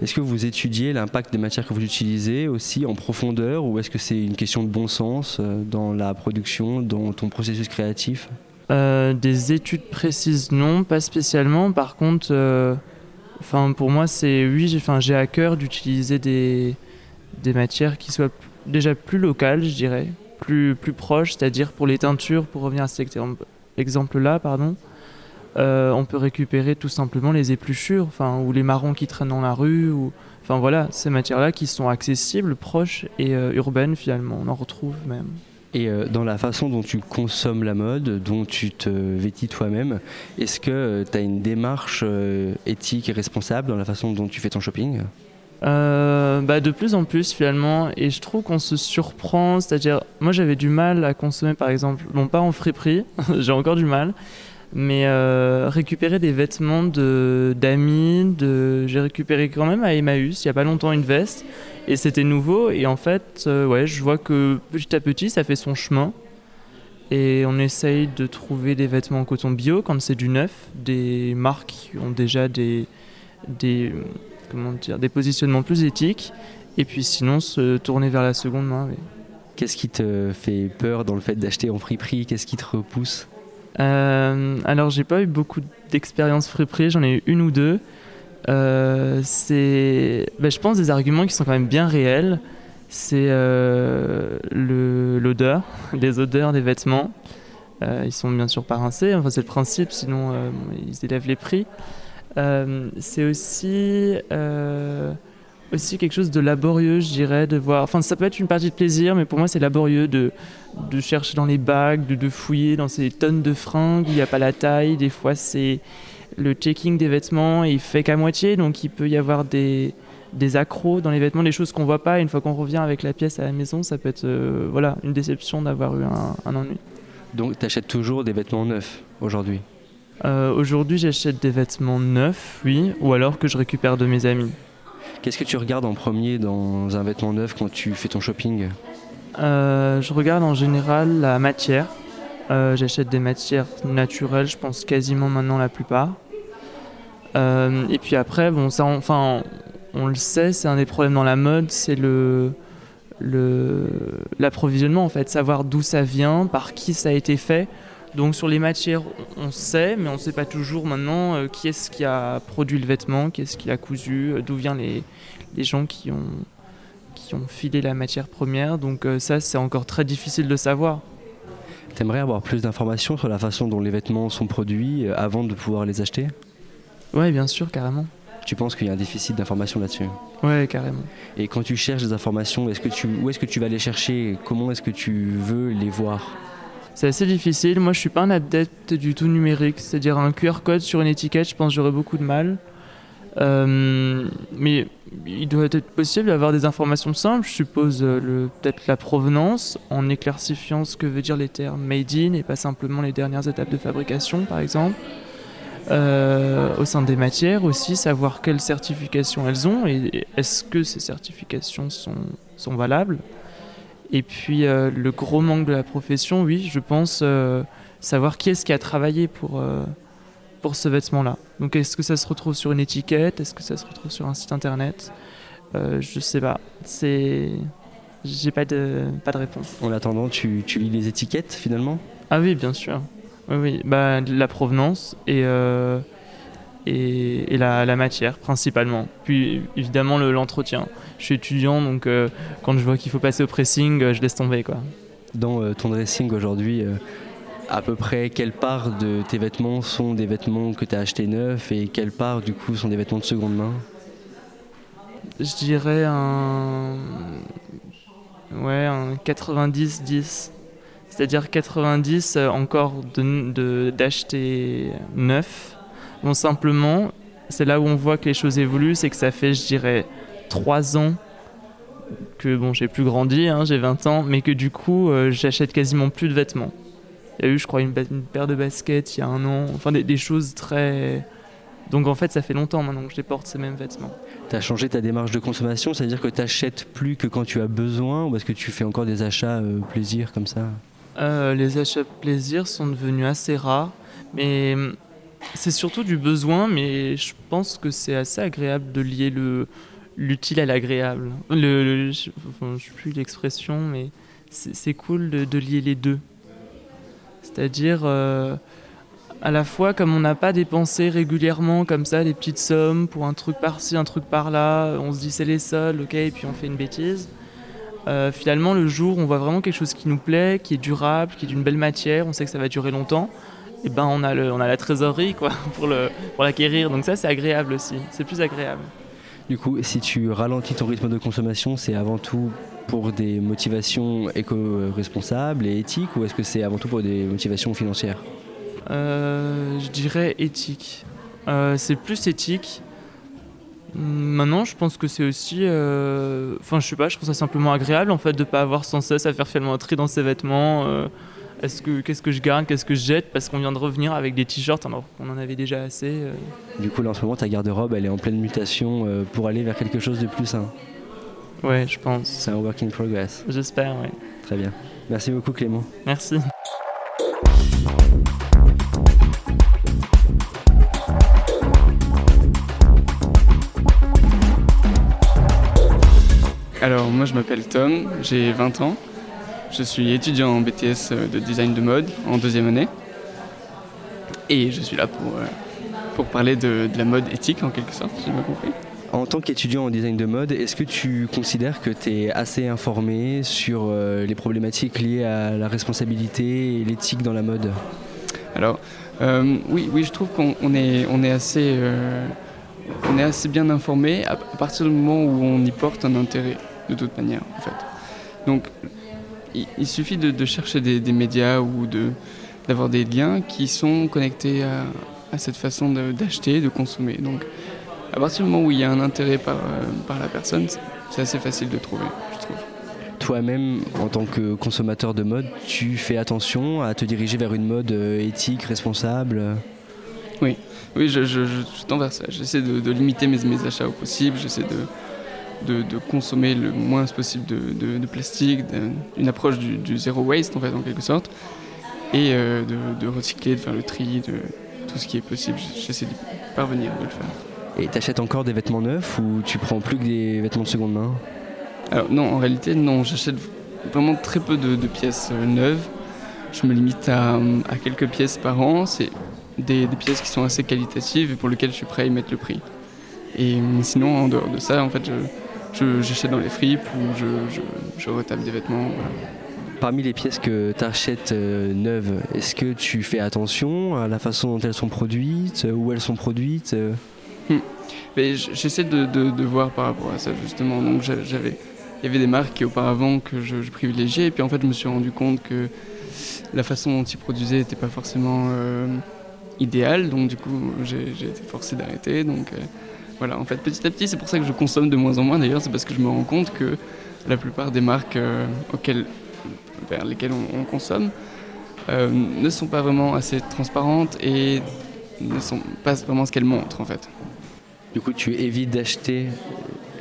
Est-ce que vous étudiez l'impact des matières que vous utilisez aussi en profondeur, ou est-ce que c'est une question de bon sens euh, dans la production, dans ton processus créatif? Des études précises, non, pas spécialement. Par contre Enfin, pour moi, c'est oui, j'ai, j'ai à cœur d'utiliser des, des matières qui soient déjà plus locales, je dirais, plus, plus proches, c'est-à-dire pour les teintures, pour revenir à cet exemple-là, pardon, euh, on peut récupérer tout simplement les épluchures, enfin, ou les marrons qui traînent dans la rue, ou, enfin voilà, ces matières-là qui sont accessibles, proches et euh, urbaines finalement, on en retrouve même. Et euh, dans la façon dont tu consommes la mode, dont tu te vêtis toi-même, est-ce que tu as une démarche éthique et responsable dans la façon dont tu fais ton shopping? Bah de plus en plus finalement. Et je trouve qu'on se surprend. C'est à dire moi j'avais du mal à consommer par exemple non pas en friperie j'ai encore du mal mais euh, récupérer des vêtements d'amis, de, j'ai récupéré quand même à Emmaüs il n'y a pas longtemps une veste. Et c'était nouveau. Et en fait euh, ouais je vois que petit à petit ça fait son chemin. Et on essaye de trouver des vêtements en coton bio quand c'est du neuf, des marques qui ont déjà des, des, comment dire, des positionnements plus éthiques. Et puis sinon se tourner vers la seconde main. Qu'est-ce qui te fait peur dans le fait d'acheter en friperie? Qu'est-ce qui te repousse? Euh, alors, j'ai pas eu beaucoup d'expérience friperie, j'en ai eu une ou deux. Euh, c'est, ben, je pense, des arguments qui sont quand même bien réels. C'est euh, l'odeur, les odeurs des vêtements. Euh, ils sont bien sûr pas rincés, enfin, c'est le principe, sinon ils élèvent les prix. c'est aussi aussi quelque chose de laborieux, je dirais, de voir. Enfin, ça peut être une partie de plaisir, mais pour moi, c'est laborieux de, de chercher dans les bacs, de, de fouiller dans ces tonnes de fringues où il n'y a pas la taille. Des fois, c'est le checking des vêtements, il fait qu'à moitié, donc il peut y avoir des, des accros dans les vêtements, des choses qu'on voit pas. Et une fois qu'on revient avec la pièce à la maison, ça peut être euh, voilà, une déception d'avoir eu un, un, ennui. Donc, tu achètes toujours des vêtements neufs aujourd'hui? Euh, Aujourd'hui, j'achète des vêtements neufs, oui, ou alors que je récupère de mes amis. Qu'est-ce que tu regardes en premier dans un vêtement neuf quand tu fais ton shopping euh, Je regarde en général la matière. Euh, j'achète des matières naturelles, je pense quasiment maintenant la plupart. Euh, et puis après, bon, ça, enfin, on, le sait, c'est un des problèmes dans la mode, c'est le l'approvisionnement en fait, savoir d'où ça vient, par qui ça a été fait. Donc sur les matières, on sait, mais on ne sait pas toujours maintenant euh, qui est-ce qui a produit le vêtement, qui est-ce qui a cousu, euh, d'où viennent les, les, gens qui ont, qui ont filé la matière première. Donc euh, ça, c'est encore très difficile de savoir. T'aimerais avoir plus d'informations sur la façon dont les vêtements sont produits avant de pouvoir les acheter? Oui, bien sûr, carrément. Tu penses qu'il y a un déficit d'informations là-dessus? Oui, carrément. Et quand tu cherches des informations, est-ce que tu, où est-ce que tu vas les chercher? Comment est-ce que tu veux les voir? C'est assez difficile. Moi, je suis pas un adepte du tout numérique. C'est-à-dire un QR code sur une étiquette, je pense j'aurais beaucoup de mal. Euh, mais il doit être possible d'avoir des informations simples. Je suppose euh, peut-être la provenance en éclaircifiant ce que veut dire les termes made in et pas simplement les dernières étapes de fabrication, par exemple. Euh, au sein des matières aussi, savoir quelles certifications elles ont et est-ce que ces certifications sont, sont valables. Et puis euh, le gros manque de la profession, oui, je pense euh, savoir qui est-ce qui a travaillé pour, euh, pour ce vêtement-là. Donc est-ce que ça se retrouve sur une étiquette? Est-ce que ça se retrouve sur un site internet? Je sais pas. C'est. J'ai pas de, pas de réponse. En attendant, tu, tu lis les étiquettes finalement? Ah oui, bien sûr. Oui, oui. Bah, la provenance et et, la, matière principalement. Puis évidemment l'entretien. je suis étudiant donc euh, quand je vois qu'il faut passer au pressing, euh, je laisse tomber. Quoi. Dans euh, ton dressing aujourd'hui, à peu près quelle part de tes vêtements sont des vêtements que tu as achetés neufs et quelle part du coup sont des vêtements de seconde main? Je dirais un, ouais, un 90-10. C'est-à-dire 90 encore d'acheter de, neuf Bon, simplement, c'est là où on voit que les choses évoluent, c'est que ça fait, je dirais, 3 ans que bon, j'ai plus grandi, hein, j'ai 20 ans, mais que du coup, euh, j'achète quasiment plus de vêtements. Il y a eu, je crois, une, paire de baskets il y a un an, enfin des, choses très. Donc en fait, ça fait longtemps maintenant que je porte ces mêmes vêtements. Tu as changé ta démarche de consommation, c'est-à-dire que tu achètes plus que quand tu as besoin, ou est-ce que tu fais encore des achats euh, plaisir comme ça? Euh, Les achats plaisir sont devenus assez rares, mais c'est surtout du besoin, mais je pense que c'est assez agréable de lier le l'utile à l'agréable. Le, je ne sais plus l'expression, mais c'est cool de, lier les deux. C'est-à-dire, euh, à la fois, comme on n'a pas dépensé régulièrement comme ça des petites sommes pour un truc par-ci, un truc par-là, on se dit c'est les soldes, ok, et puis on fait une bêtise. Euh, finalement, le jour on voit vraiment quelque chose qui nous plaît, qui est durable, qui est d'une belle matière, on sait que ça va durer longtemps, et ben on a, le, on a la trésorerie quoi, pour, le, pour l'acquérir. Donc ça, c'est agréable aussi. C'est plus agréable. Du coup, si tu ralentis ton rythme de consommation, c'est avant tout pour des motivations éco-responsables et éthiques, ou est-ce que c'est avant tout pour des motivations financières? Euh, Je dirais éthique. Euh, c'est plus éthique. Maintenant, je pense que c'est aussi. euh, Enfin, je sais pas, je trouve ça simplement agréable en fait de pas avoir sans cesse à faire finalement un tri dans ses vêtements. Est-ce que qu'est-ce que je garde, qu'est-ce que je jette? Parce qu'on vient de revenir avec des t-shirts alors qu'on en avait déjà assez. euh. Du coup, là en ce moment, ta garde-robe, elle est en pleine mutation euh, pour aller vers quelque chose de plus sain. Ouais, je pense. C'est un work in progress. J'espère, oui. Très bien. Merci beaucoup, Clément. Merci. Alors moi je m'appelle Tom, j'ai 20 ans. Je suis étudiant en BTS de design de mode en deuxième année. Et je suis là pour, euh, pour parler de, de la mode éthique en quelque sorte, si j'ai bien compris. En tant qu'étudiant en design de mode, est-ce que tu considères que tu es assez informé sur euh, les problématiques liées à la responsabilité et l'éthique dans la mode? Alors euh, oui, oui, je trouve qu'on on est, on est, assez, euh, on est assez bien informé à, à partir du moment où on y porte un intérêt, de toute manière en fait. Donc il, il suffit de, de chercher des, des médias ou de, d'avoir des liens qui sont connectés à, à cette façon de- d'acheter, de, consommer. Donc à partir du moment où il y a un intérêt par, euh, par la personne, c'est- assez facile de trouver, je trouve. Toi-même, en tant que consommateur de mode, tu fais attention à te diriger vers une mode euh, éthique, responsable? Oui, oui je, je, je, je tends vers ça. J'essaie de, de limiter mes, mes achats au possible. J'essaie de, de, de consommer le moins possible de, de, de plastique, une approche du, du zéro waste en fait, en quelque sorte, et euh, de, recycler, de faire le tri, de tout ce qui est possible. J'essaie de parvenir de le faire. Et t'achètes encore des vêtements neufs ou tu prends plus que des vêtements de seconde main? Alors non, en réalité, non, j'achète vraiment très peu de, pièces euh, neuves. Je me limite à, à quelques pièces par an. C'est des, des pièces qui sont assez qualitatives et pour lesquelles je suis prêt à y mettre le prix. Et sinon, en dehors de ça, en fait, je- j'achète dans les fripes ou je, je, je retape des vêtements. voilà. Parmi les pièces que tu achètes neuves, est-ce que tu fais attention à la façon dont elles sont produites, euh, où elles sont produites euh? Hmm. J'essaie de, de- de voir par rapport à ça justement. Donc j'a- j'avais, il y avait des marques qui auparavant que je, je privilégiais et puis en fait je me suis rendu compte que la façon dont ils produisaient n'était pas forcément euh, idéale. Donc du coup j'ai j'ai été forcé d'arrêter. Donc euh, voilà, en fait petit à petit c'est pour ça que je consomme de moins en moins. D'ailleurs c'est parce que je me rends compte que la plupart des marques euh, auxquelles, vers lesquelles on, on consomme euh, ne sont pas vraiment assez transparentes et ne sont pas vraiment ce qu'elles montrent en fait. Du coup, tu évites d'acheter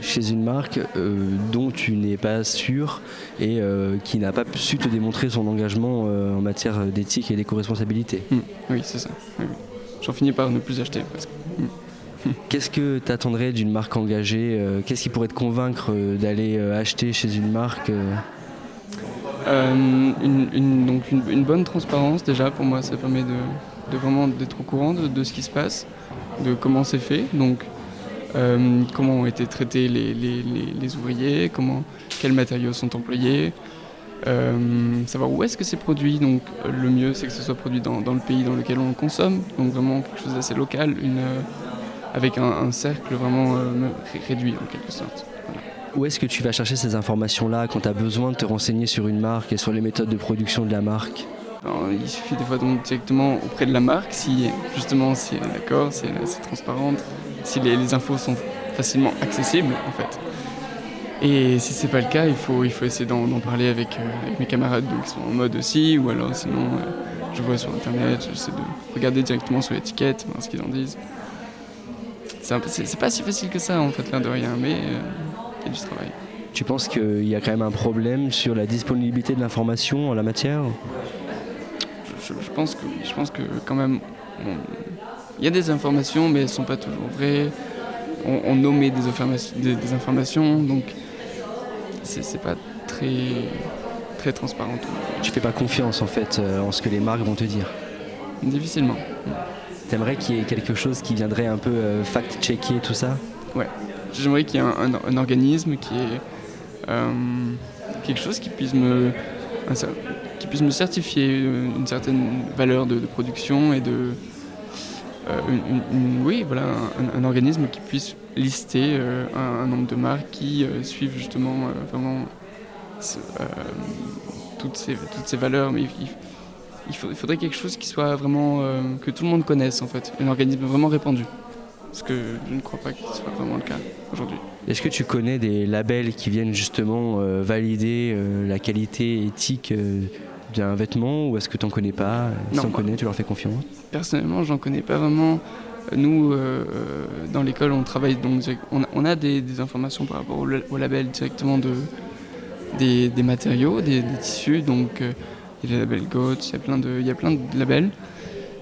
chez une marque euh, dont tu n'es pas sûr et euh, qui n'a pas su te démontrer son engagement euh, en matière d'éthique et d'éco-responsabilité. Hmm, Oui, c'est ça. oui, oui. J'en finis par ne plus acheter presque. Qu'est-ce que tu attendrais d'une marque engagée euh, Qu'est-ce qui pourrait te convaincre euh, d'aller euh, acheter chez une marque une, donc une, bonne transparence déjà pour moi ça permet de, vraiment d'être au courant de, ce qui se passe, de comment c'est fait, donc comment ont été traités les, ouvriers, quels matériaux sont employés, savoir où est-ce que c'est produit, donc le mieux c'est que ce soit produit dans, le pays dans lequel on le consomme, donc vraiment quelque chose d'assez local, avec un, un cercle vraiment euh, ré- réduit en quelque sorte. Où est-ce que tu vas chercher ces informations-là quand tu as besoin de te renseigner sur une marque et sur les méthodes de production de la marque? Alors, il suffit des fois donc directement auprès de la marque, si justement si elle est d'accord, si elle est transparente, si les, les infos sont facilement accessibles en fait. Et si c'est pas le cas, il faut, il faut essayer d'en parler avec, euh, avec mes camarades donc, qui sont en mode aussi, ou alors sinon euh, je vois sur internet, j'essaie de regarder directement sur l'étiquette, voir ce qu'ils en disent. C'est pas si facile que ça en fait, l'air de rien, mais euh, il y a du travail. Tu penses qu'il y a quand même un problème sur la disponibilité de l'information en la matière je, je pense que. Je pense que quand même, bon, il y a des informations, mais elles sont pas toujours vraies. On, on des, informations- des, des informations, donc c'est pas très très transparent. Tu fais pas confiance en fait euh, en ce que les marques vont te dire difficilement. T'aimerais qu'il y ait quelque chose qui viendrait un peu euh, fact-checker tout ça? Ouais. J'aimerais qu'il y ait un, organisme qui ait euh, quelque chose qui puisse me qui puisse me certifier euh, une certaine valeur de, production et de oui voilà un, organisme qui puisse lister un, nombre de marques qui suivent justement vraiment toutes ces toutes ces valeurs mais il faut- il faudrait quelque chose qui soit vraiment euh, que tout le monde connaisse en fait un organisme vraiment répandu parce que je ne crois pas que ce soit vraiment le cas aujourd'hui. Est-ce que tu connais des labels qui viennent justement euh, valider euh, la qualité éthique d'un vêtement ou est-ce que tu n'en connais pas? Si tu en connais, tu leur fais confiance? Personnellement, j'en connais pas vraiment. Nous, dans l'école, on travaille donc on a, on a des, des informations par rapport au, au label directement de, des, des matériaux, des, des tissus. Donc, il y a le label GOAT, il y a plein de, il y a plein de labels.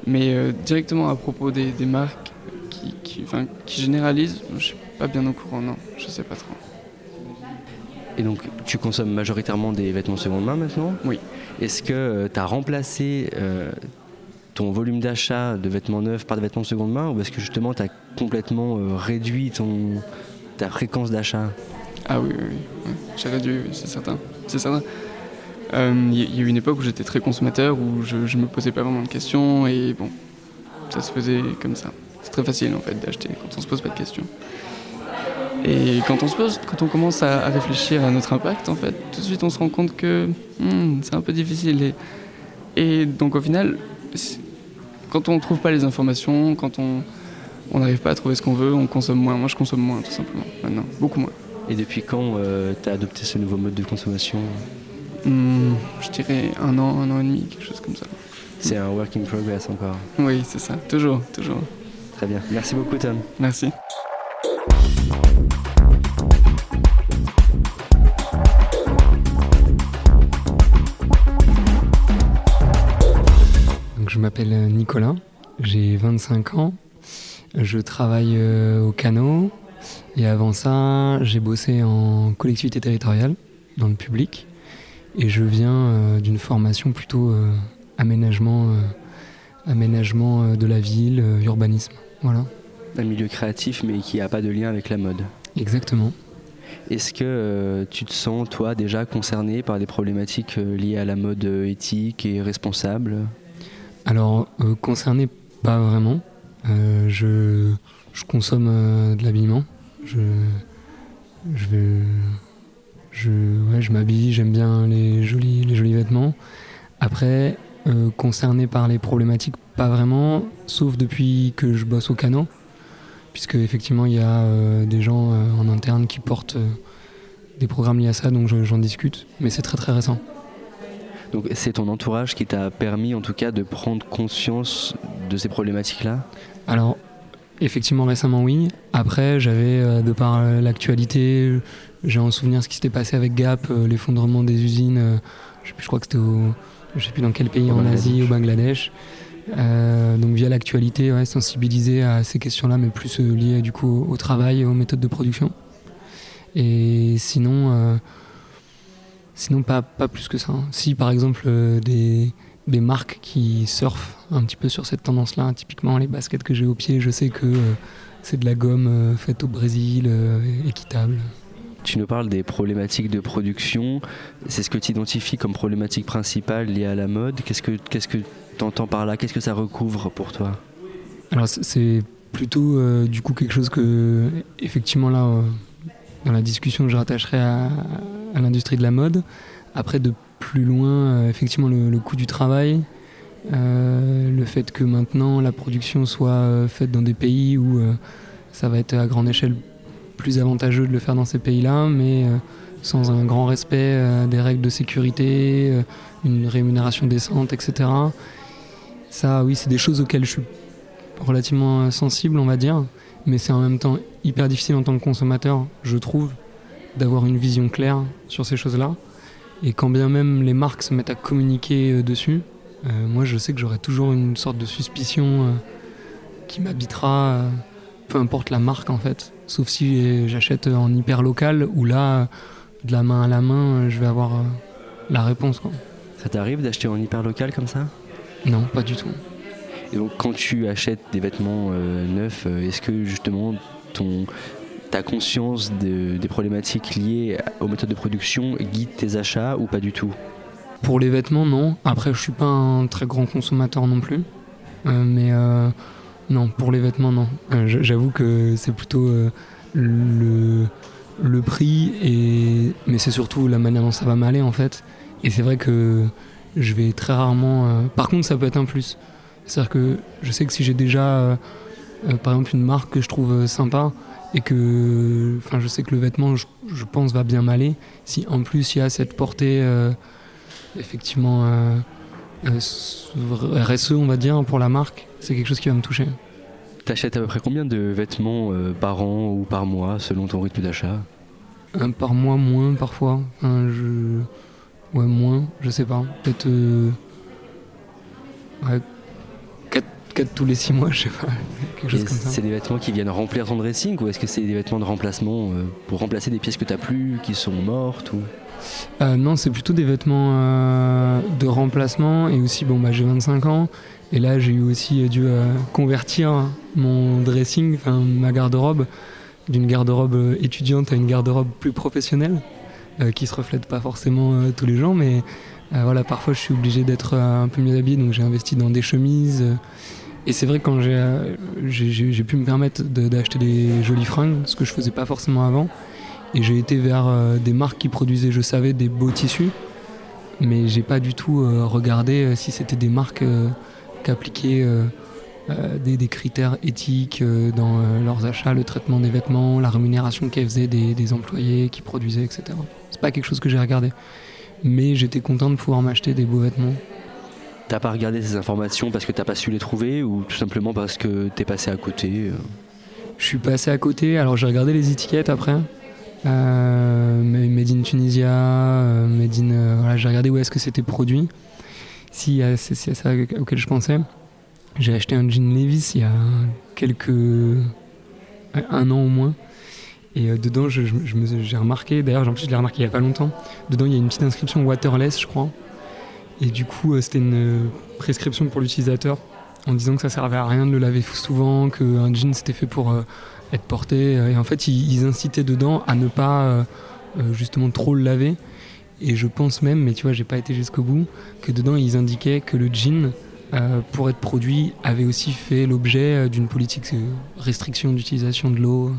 Mais euh, directement à propos des, des marques qui, qui, enfin, qui généralisent, je suis pas bien au courant, non, je sais pas trop. Et donc tu consommes majoritairement des vêtements seconde main maintenant? Oui. Est-ce que tu as remplacé euh, ton volume d'achat de vêtements neufs par des vêtements seconde main ou est-ce que justement tu as complètement euh, réduit ton, ta fréquence d'achat? Ah oui, oui, oui. oui. J'ai réduit, oui, c'est certain. C'est certain. Euh, Il y, il y a eu une époque où j'étais très consommateur, où je, je me posais pas vraiment de questions, et bon, ça se faisait comme ça. C'est très facile en fait d'acheter quand on se pose pas de questions. Et quand on se pose, quand on commence à, réfléchir à notre impact, en fait, tout de suite on se rend compte que hmm, c'est un peu difficile. Et, donc au final, quand on trouve pas les informations, quand on n'arrive pas à trouver ce qu'on veut, on consomme moins. Moi je consomme moins tout simplement maintenant, beaucoup moins. Et depuis quand tu as adopté ce nouveau mode de consommation? Hmm, je dirais un an, un an et demi, quelque chose comme ça. C'est un work in progress encore. Oui, c'est ça, toujours, toujours. Très bien. Merci beaucoup Tom. Merci. Donc, je m'appelle Nicolas, j'ai 25 ans, je travaille euh, au canot et avant ça j'ai bossé en collectivité territoriale dans le public et je viens euh, d'une formation plutôt euh, aménagement, euh, aménagement de la ville, urbanisme. Voilà, Un milieu créatif mais qui n'a pas de lien avec la mode. exactement. Est-ce que euh, tu te sens, toi, déjà concerné par des problématiques euh, liées à la mode euh, éthique et responsable? Alors, concerné, pas vraiment. Je, je consomme de l'habillement. Je, je, vais, je, ouais, je m'habille, j'aime bien les jolis, les jolis vêtements. Après, euh, concerné par les problématiques, pas vraiment, sauf depuis que je bosse au canot, puisque effectivement il y a euh, des gens euh, en interne qui portent des programmes liés à ça, donc je- j'en discute, mais c'est très très récent. Donc c'est ton entourage qui t'a permis en tout cas de prendre conscience de ces problématiques-là? Alors, effectivement, récemment, oui. Après, j'avais, de par l'actualité, j'ai en souvenir ce qui s'était passé avec Gap, euh, l'effondrement des usines. euh, je, sais plus, je crois que c'était au. Je sais plus dans quel pays, Au en Bangladesh. Asie, au Bangladesh. Euh, donc, via l'actualité, ouais, sensibiliser à ces questions-là, mais plus euh, liées du coup au, au travail et aux méthodes de production. Et sinon, euh, sinon pas, pas plus que ça. hein. Si par exemple des, des marques qui surfent un petit peu sur cette tendance-là, typiquement les baskets que j'ai au pied, je sais que c'est de la gomme faite au Brésil, équitable. Tu nous parles des problématiques de production. C'est ce que tu identifies comme problématique principale liée à la mode. Qu'est-ce que tu entends par là? Qu'est-ce que ça recouvre pour toi? Alors c'est- plutôt euh, du coup quelque chose que effectivement là euh, dans la discussion je rattacherai à, l'industrie de la mode. Après de plus loin euh, effectivement le, coût du travail, le fait que maintenant la production soit faite dans des pays où ça va être à grande échelle plus avantageux de le faire dans ces pays-là, mais euh, sans un grand respect euh, des règles de sécurité, euh, une rémunération décente, etc. Ça, oui, c'est des choses auxquelles je suis relativement sensible, on va dire, mais c'est en même temps hyper difficile en tant que consommateur, je trouve, d'avoir une vision claire sur ces choses-là. Et quand bien même les marques se mettent à communiquer dessus, moi je sais que j'aurai toujours une sorte de suspicion qui m'habitera, peu importe la marque en fait. Sauf si euh, j'achète en hyper local, où là, de la main à la main, euh, je vais avoir euh, la réponse. Quoi. Ça t'arrive d'acheter en hyper local comme ça? Non, pas du tout. Et donc quand tu achètes des vêtements neufs, est-ce que justement ton, ta conscience des problématiques liées aux méthodes de production guide tes achats ou pas du tout? Pour les vêtements, non. Après, je suis pas un très grand consommateur non plus. mais non, pour les vêtements, non. J'avoue que c'est plutôt le, le prix, mais c'est surtout la manière dont ça va m'aller en fait. Et c'est vrai que je vais très rarement. Euh, par contre, ça peut être un plus. C'est-à-dire que je sais que si j'ai déjà, euh, euh, par exemple, une marque que je trouve sympa et que, je sais que le vêtement, je, pense, va bien m'aller. Si en plus il y a cette portée, effectivement, RSE, on va dire, pour la marque, c'est quelque chose qui va me toucher. T'achètes à peu près combien de vêtements euh, par an ou par mois selon ton rythme d'achat? Un Par mois, moins parfois. je... Ouais, moins, je sais pas. Peut-être. Euh... Ouais, 4, tous les 6 mois, je sais pas. Quelque chose comme ça. C'est des vêtements qui viennent remplir ton dressing ou est-ce que c'est des vêtements de remplacement euh, pour remplacer des pièces que t'as plus, qui sont mortes ou... Euh, non, c'est plutôt des vêtements de remplacement et aussi, bon, bah, j'ai 25 ans et là, j'ai aussi dû convertir mon dressing, ma garde-robe, d'une garde-robe étudiante à une garde-robe plus professionnelle, euh, qui se reflète pas forcément euh, tous les jours, mais euh, voilà, parfois je suis obligé d'être un peu mieux habillé, donc j'ai investi dans des chemises. et c'est vrai quand j'ai pu me permettre d'acheter des jolies fringues, ce que je faisais pas forcément avant, et j'ai été vers des marques qui produisaient, je savais, des beaux tissus, mais j'ai pas du tout regardé si c'était des marques qu'appliquaient euh, des, critères éthiques euh, dans euh, leurs achats, le traitement des vêtements, la rémunération qu'elles faisaient des, employés qui produisaient, etc. C'est pas quelque chose que j'ai regardé. Mais j'étais content de pouvoir m'acheter des beaux vêtements. T'as pas regardé ces informations parce que t'as pas su les trouver ou tout simplement parce que t'es passé à côté Je suis passé à côté, alors j'ai regardé les étiquettes après. Made in Tunisia, Made in. voilà, j'ai regardé où est-ce que c'était produit. Si c'est ça auquel je pensais. J'ai acheté un jean Levis il y a quelques. un an au moins. Et euh, dedans, j'ai remarqué, d'ailleurs, en je l'ai remarqué il n'y a pas longtemps, dedans, il y a une petite inscription waterless, je crois. Et du coup, euh, c'était une euh, prescription pour l'utilisateur en disant que ça servait à rien de le laver souvent, qu'un jean c'était fait pour être porté. Et en fait, ils, incitaient dedans à ne pas justement trop le laver. Et je pense même, mais tu vois, j'ai pas été jusqu'au bout, que dedans ils indiquaient que le jean euh, pour être produit, avait aussi fait l'objet euh, d'une politique de restriction d'utilisation de l'eau.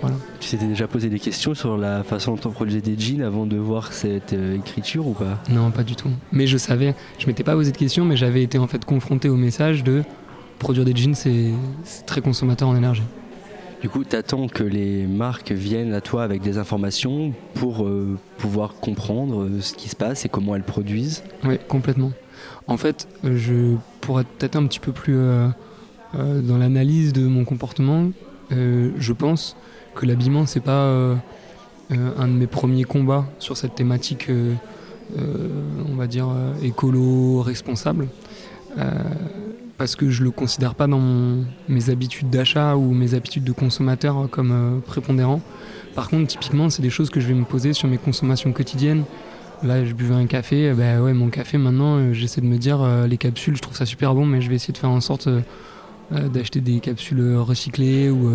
Voilà. Tu t'étais déjà posé des questions sur la façon dont on produisait des jeans avant de voir cette euh, écriture ou pas? Non, pas du tout. Mais je savais, je m'étais pas posé de questions, mais j'avais été en fait confronté au message de produire des jeans, c'est très consommateur en énergie. Du coup, tu attends que les marques viennent à toi avec des informations pour pouvoir comprendre ce qui se passe et comment elles produisent Oui, complètement. En fait, je pourrais être peut-être un petit peu plus euh, euh, dans l'analyse de mon comportement. Euh, je pense que l'habillement, c'est pas un de mes premiers combats sur cette thématique, on va dire, écolo, responsable. Parce que je le considère pas dans mes habitudes d'achat ou mes habitudes de consommateur comme prépondérant. Par contre, typiquement, c'est des choses que je vais me poser sur mes consommations quotidiennes, Là, je buvais un café. Ben ouais, mon café, maintenant, euh, j'essaie de me dire euh, les capsules, je trouve ça super bon, mais je vais essayer de faire en sorte d'acheter des capsules recyclées ou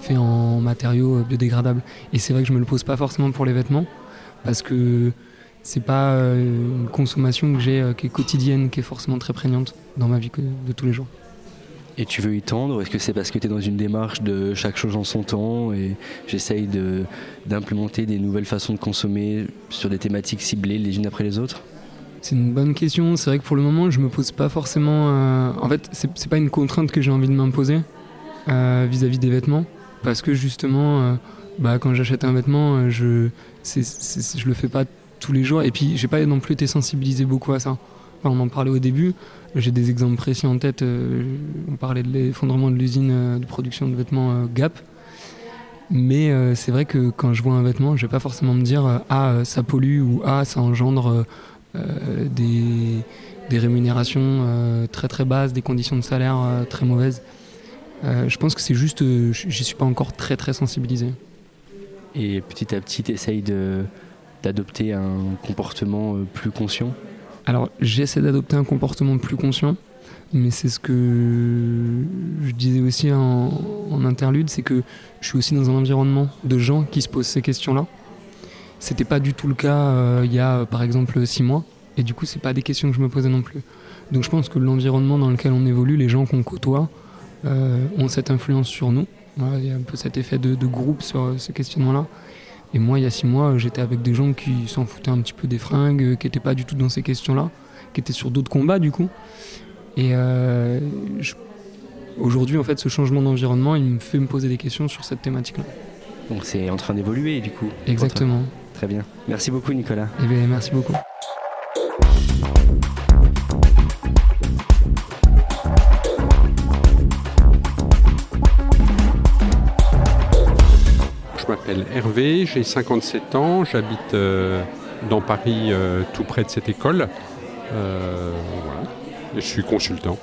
fait en matériaux biodégradables. Et c'est vrai que je me le pose pas forcément pour les vêtements, parce que c'est pas une consommation que j'ai qui est quotidienne, qui est forcément très prégnante dans ma vie de tous les jours. Et tu veux y tendre? Est-ce que c'est parce que tu es dans une démarche de chaque chose en son temps et j'essaye d'implémenter des nouvelles façons de consommer sur des thématiques ciblées les unes après les autres? C'est une bonne question. C'est vrai que pour le moment, je me pose pas forcément. Euh, en fait, c'est pas une contrainte que j'ai envie de m'imposer euh, vis-à-vis des vêtements, parce que justement, euh, bah, quand j'achète un vêtement, je je le fais pas tous les jours. Et puis, j'ai pas non plus été sensibilisé beaucoup à ça. on en parlait au début. J'ai des exemples précis en tête. Euh, on parlait de l'effondrement de l'usine euh, de production de vêtements euh, Gap. Mais c'est vrai que quand je vois un vêtement, je vais pas forcément me dire ah ça pollue ou ah ça engendre des, des, rémunérations très très basses, des conditions de salaire très mauvaises. je pense que c'est juste, j'y suis pas encore très très sensibilisé. Et petit à petit, tu essayes d'adopter un comportement plus conscient alors j'essaie d'adopter un comportement plus conscient mais c'est ce que je disais aussi en, interlude, c'est que je suis aussi dans un environnement de gens qui se posent ces questions-là. C'était pas du tout le cas euh, il y a par exemple six mois, et du coup c'est pas des questions que je me posais non plus. Donc je pense que l'environnement dans lequel on évolue, les gens qu'on côtoie, euh, ont cette influence sur nous. Il y a un peu cet effet de, de groupe sur euh, ce questionnement-là. Et moi, il y a six mois, j'étais avec des gens qui s'en foutaient un petit peu des fringues, qui n'étaient pas du tout dans ces questions-là, qui étaient sur d'autres combats du coup. Et euh, je- aujourd'hui, en fait, ce changement d'environnement, il me fait me poser des questions sur cette thématique-là. Donc c'est en train d'évoluer du coup. Exactement. Très bien. Merci beaucoup Nicolas. Eh bien, merci beaucoup. Je m'appelle Hervé, j'ai 57 ans, j'habite euh, dans Paris euh, tout près de cette école. Euh, voilà. Et je suis consultant.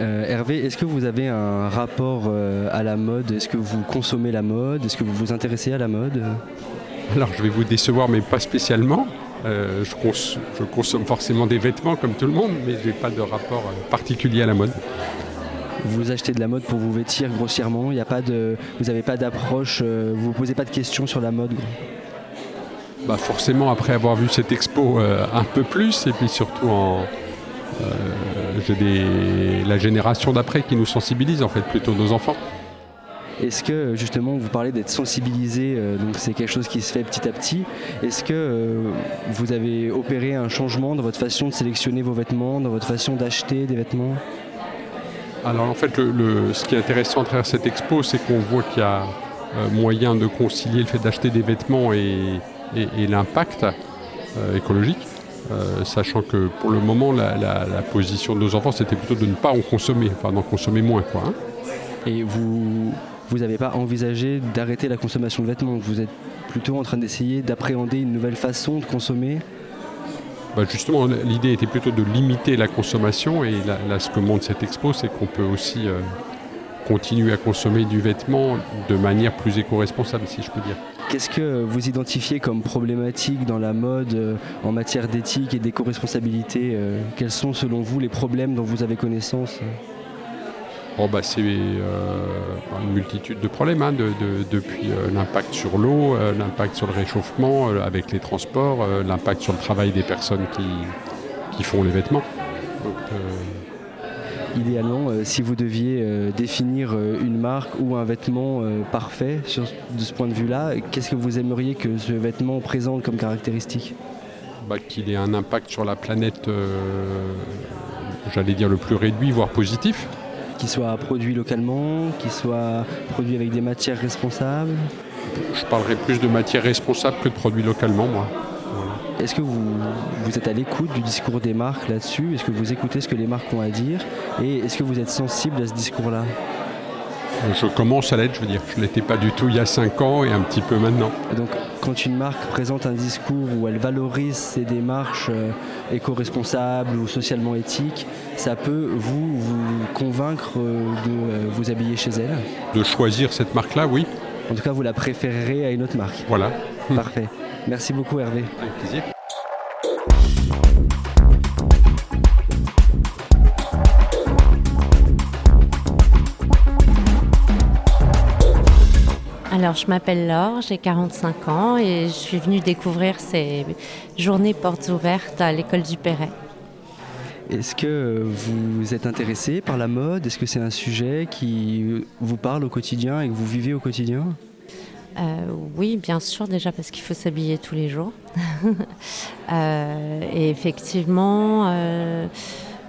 Euh, Hervé, est-ce que vous avez un rapport euh, à la mode? Est-ce que vous consommez la mode? Est-ce que vous vous intéressez à la mode? Alors je vais vous décevoir, mais pas spécialement. Euh, je, cons- je consomme forcément des vêtements comme tout le monde, mais je n'ai pas de rapport particulier à la mode. Vous achetez de la mode pour vous vêtir grossièrement Il a pas de, Vous n'avez pas d'approche euh, Vous vous posez pas de questions sur la mode Bah forcément, après avoir vu cette expo euh, un peu plus, et puis surtout en, euh, j'ai des- la génération d'après qui nous sensibilise, en fait, plutôt nos enfants. Est-ce que justement vous parlez d'être sensibilisé, euh, donc c'est quelque chose qui se fait petit à petit. Est-ce que euh, vous avez opéré un changement dans votre façon de sélectionner vos vêtements, dans votre façon d'acheter des vêtements? Alors en fait, le, le- ce qui est intéressant à travers cette expo, c'est qu'on voit qu'il y a euh, moyen de concilier le fait d'acheter des vêtements et, l'impact euh, écologique, euh, sachant que pour le moment, la position de nos enfants, c'était plutôt de ne pas en consommer, enfin d'en consommer moins. Quoi, hein. Et vous vous n'avez pas envisagé d'arrêter la consommation de vêtements? Vous êtes plutôt en train d'essayer d'appréhender une nouvelle façon de consommer? Bah, justement, l'idée était plutôt de limiter la consommation et là, ce que montre cette expo, c'est qu'on peut aussi euh, continuer à consommer du vêtement de manière plus éco-responsable, si je peux dire. Qu'est-ce que vous identifiez comme problématique dans la mode euh, en matière d'éthique et d'éco-responsabilité euh, Quels sont selon vous les problèmes dont vous avez connaissance? Oh, bah, c'est euh, une multitude de problèmes, hein, de- de- depuis euh, l'impact sur l'eau, euh, l'impact sur le réchauffement avec les transports, l'impact sur le travail des personnes qui, qui font les vêtements. Donc, Idéalement, euh, si vous deviez euh, définir euh, une marque ou un vêtement parfait sur, de ce point de vue-là, qu'est-ce que vous aimeriez que ce vêtement présente comme caractéristique? Bah, qu'il ait un impact sur la planète, j'allais dire le plus réduit, voire positif. Qu'il soit produit localement, qu'il soit produit avec des matières responsables. Je parlerai plus de matières responsables que de produits localement, moi. Est-ce que vous, vous êtes à l'écoute du discours des marques là-dessus? Est-ce que vous écoutez ce que les marques ont à dire? Et est-ce que vous êtes sensible à ce discours-là? Je commence à l'être, je veux dire. Je ne l'étais pas du tout il y a 5 ans et un petit peu maintenant. Donc, quand une marque présente un discours où elle valorise ses démarches euh, éco-responsables ou socialement éthiques, ça peut vous, vous convaincre euh, de euh, vous habiller chez elle? De choisir cette marque-là, oui. En tout cas, vous la préférerez à une autre marque Voilà. Parfait. Merci beaucoup, Hervé. Avec plaisir. Alors, je m'appelle Laure, j'ai 45 ans et je suis venue découvrir ces journées portes ouvertes à l'école du Perret. Est-ce que vous êtes intéressé par la mode? Est-ce que c'est un sujet qui vous parle au quotidien et que vous vivez au quotidien? Euh, oui, bien sûr, déjà parce qu'il faut s'habiller tous les jours. Euh, et effectivement, euh,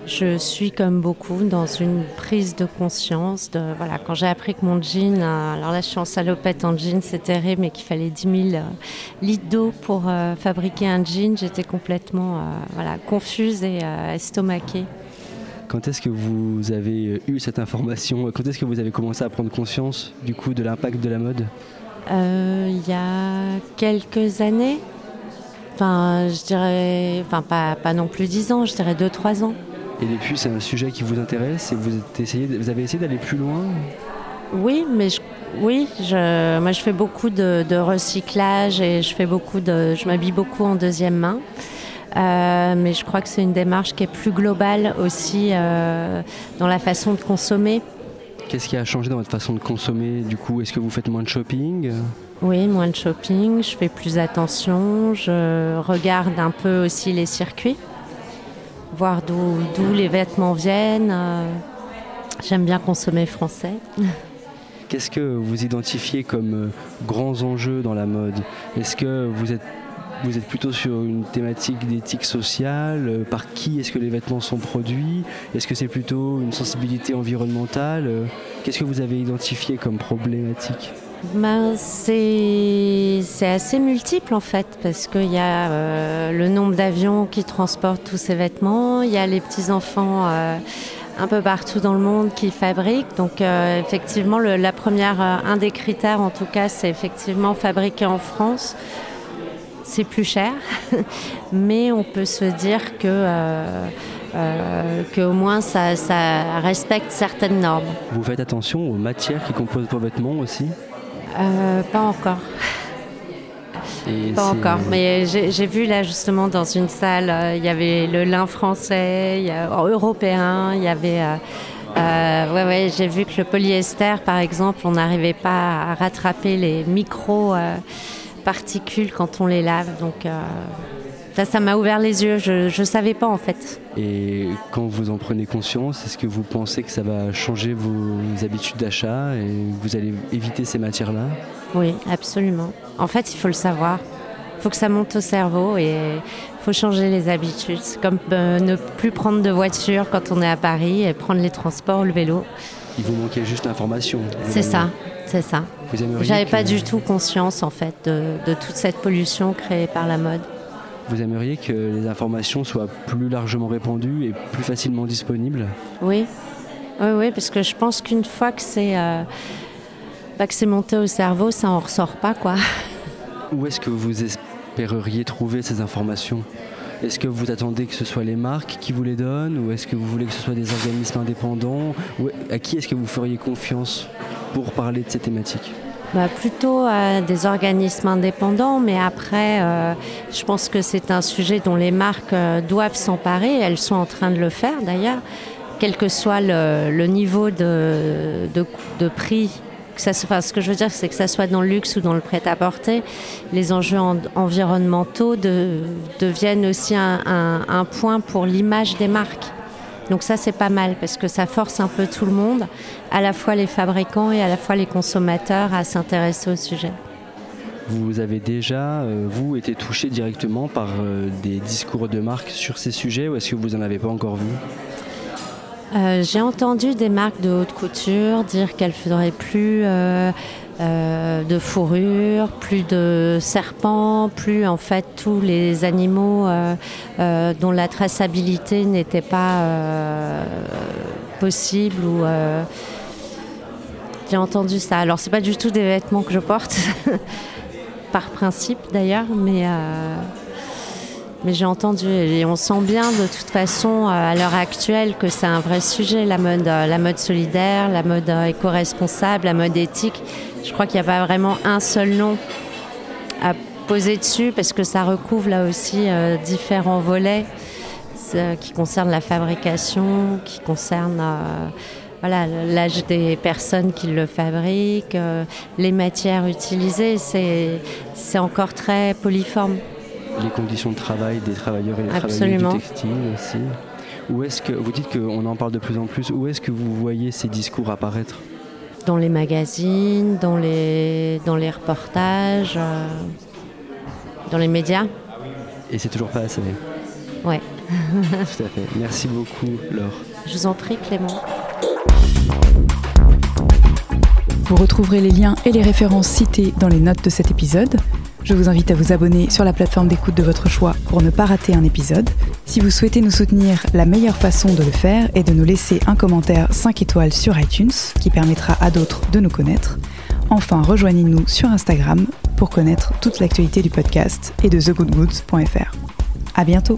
je suis comme beaucoup dans une prise de conscience. De, voilà, quand j'ai appris que mon jean, euh, alors là je suis en salopette en jean, c'est terrible, mais qu'il fallait 10 000 euh, litres d'eau pour euh, fabriquer un jean, j'étais complètement euh, voilà, confuse et euh, estomaquée. Quand est-ce que vous avez eu cette information? Quand est-ce que vous avez commencé à prendre conscience du coup de l'impact de la mode? Il y a quelques années, enfin je dirais, enfin pas, pas non plus 10 ans, je dirais 2-3 ans. Et depuis, c'est un sujet qui vous intéresse et vous, êtes essayé, vous avez essayé d'aller plus loin Oui, mais je, oui, je, moi je fais beaucoup de, de recyclage et je fais beaucoup de, je m'habille beaucoup en deuxième main. mais je crois que c'est une démarche qui est plus globale aussi dans la façon de consommer. Qu'est-ce qui a changé dans votre façon de consommer Du coup, est-ce que vous faites moins de shopping? Oui, moins de shopping. Je fais plus attention. Je regarde un peu aussi les circuits, voir d'où les vêtements viennent. J'aime bien consommer français. Qu'est-ce que vous identifiez comme euh, grands enjeux dans la mode? Est-ce que vous êtes, vous êtes plutôt sur une thématique d'éthique sociale? Euh, Par qui est-ce que les vêtements sont produits? Est-ce que c'est plutôt une sensibilité environnementale? Euh, Qu'est-ce que vous avez identifié comme problématique? Ben, c'est assez multiple en fait, parce qu'il y a le nombre d'avions qui transportent tous ces vêtements, il y a les petits-enfants un peu partout dans le monde qui fabriquent. Donc euh, effectivement, la première, euh, un des critères en tout cas, c'est effectivement fabriquer en France. C'est plus cher, mais on peut se dire que euh, qu'au moins ça, ça, respecte certaines normes. Vous faites attention aux matières qui composent vos vêtements aussi? Pas encore. Pas encore, mais j'ai vu là justement dans une salle, euh, il y avait le lin français, y a, européen, il y avait... Euh, euh, ouais, ouais, j'ai vu que le polyester, par exemple, on n'arrivait pas à rattraper les micro-particules quand on les lave. Donc ça, ça m'a ouvert les yeux. Je ne savais pas en fait. Et quand vous en prenez conscience, est-ce que vous pensez que ça va changer vos habitudes d'achat et vous allez éviter ces matières-là? Oui, absolument. En fait, il faut le savoir. Il faut que ça monte au cerveau et il faut changer les habitudes. comme euh, ne plus prendre de voiture quand on est à Paris et prendre les transports, le vélo. Il vous manquait juste l'information. C'est ça, c'est ça. J'avais pas du tout conscience en fait de toute cette pollution créée par la mode. Vous aimeriez que les informations soient plus largement répandues et plus facilement disponibles? Oui, oui, oui, parce que je pense qu'une fois que c'est euh, bah, que c'est monté au cerveau, ça en ressort pas, quoi. Où est-ce que vous espéreriez trouver ces informations? Est-ce que vous attendez que ce soit les marques qui vous les donnent ou est-ce que vous voulez que ce soit des organismes indépendants? Ou À qui est-ce que vous feriez confiance pour parler de ces thématiques? Bah, Plutôt à des organismes indépendants, mais après, euh, je pense que c'est un sujet dont les marques euh, doivent s'emparer. Elles sont en train de le faire d'ailleurs, quel que soit le, niveau de, prix. Que ça, enfin, ce que je veux dire, c'est que ça soit dans le luxe ou dans le prêt-à-porter, les enjeux environnementaux deviennent aussi un point pour l'image des marques. Donc ça, c'est pas mal parce que ça force un peu tout le monde, à la fois les fabricants et à la fois les consommateurs, à s'intéresser au sujet. Vous avez déjà, euh, vous, été touché directement par euh, des discours de marque sur ces sujets ou est-ce que vous n'en avez pas encore vu? Euh, J'ai entendu des marques de haute couture dire qu'elles feraient plus euh, de fourrure, plus de serpents, plus en fait tous les animaux euh, euh, dont la traçabilité n'était pas possible ou j'ai entendu ça. Alors c'est pas du tout des vêtements que je porte par principe d'ailleurs, mais mais j'ai entendu et on sent bien de toute façon à l'heure actuelle que c'est un vrai sujet la mode, la mode solidaire, la mode éco-responsable, la mode éthique. Je crois qu'il n'y a pas vraiment un seul nom à poser dessus parce que ça recouvre là aussi euh, différents volets qui concernent la fabrication, qui concernent euh, voilà, l'âge des personnes qui le fabriquent, euh, les matières utilisées. C'est encore très polyforme. Les conditions de travail des travailleurs et des travailleurs du textile aussi. Où est-ce que vous dites qu'on en parle de plus en plus Où est-ce que vous voyez ces discours apparaître? Dans les magazines, dans les, dans les reportages, euh, dans les médias. Et c'est toujours pas assez Ouais. Tout à fait. Merci beaucoup, Laure. Je vous en prie, Clément. Vous retrouverez les liens et les références citées dans les notes de cet épisode. Je vous invite à vous abonner sur la plateforme d'écoute de votre choix pour ne pas rater un épisode. Si vous souhaitez nous soutenir, la meilleure façon de le faire est de nous laisser un commentaire 5 étoiles sur iTunes qui permettra à d'autres de nous connaître. Enfin, rejoignez-nous sur Instagram pour connaître toute l'actualité du podcast et de thegoodgoods.fr. À bientôt!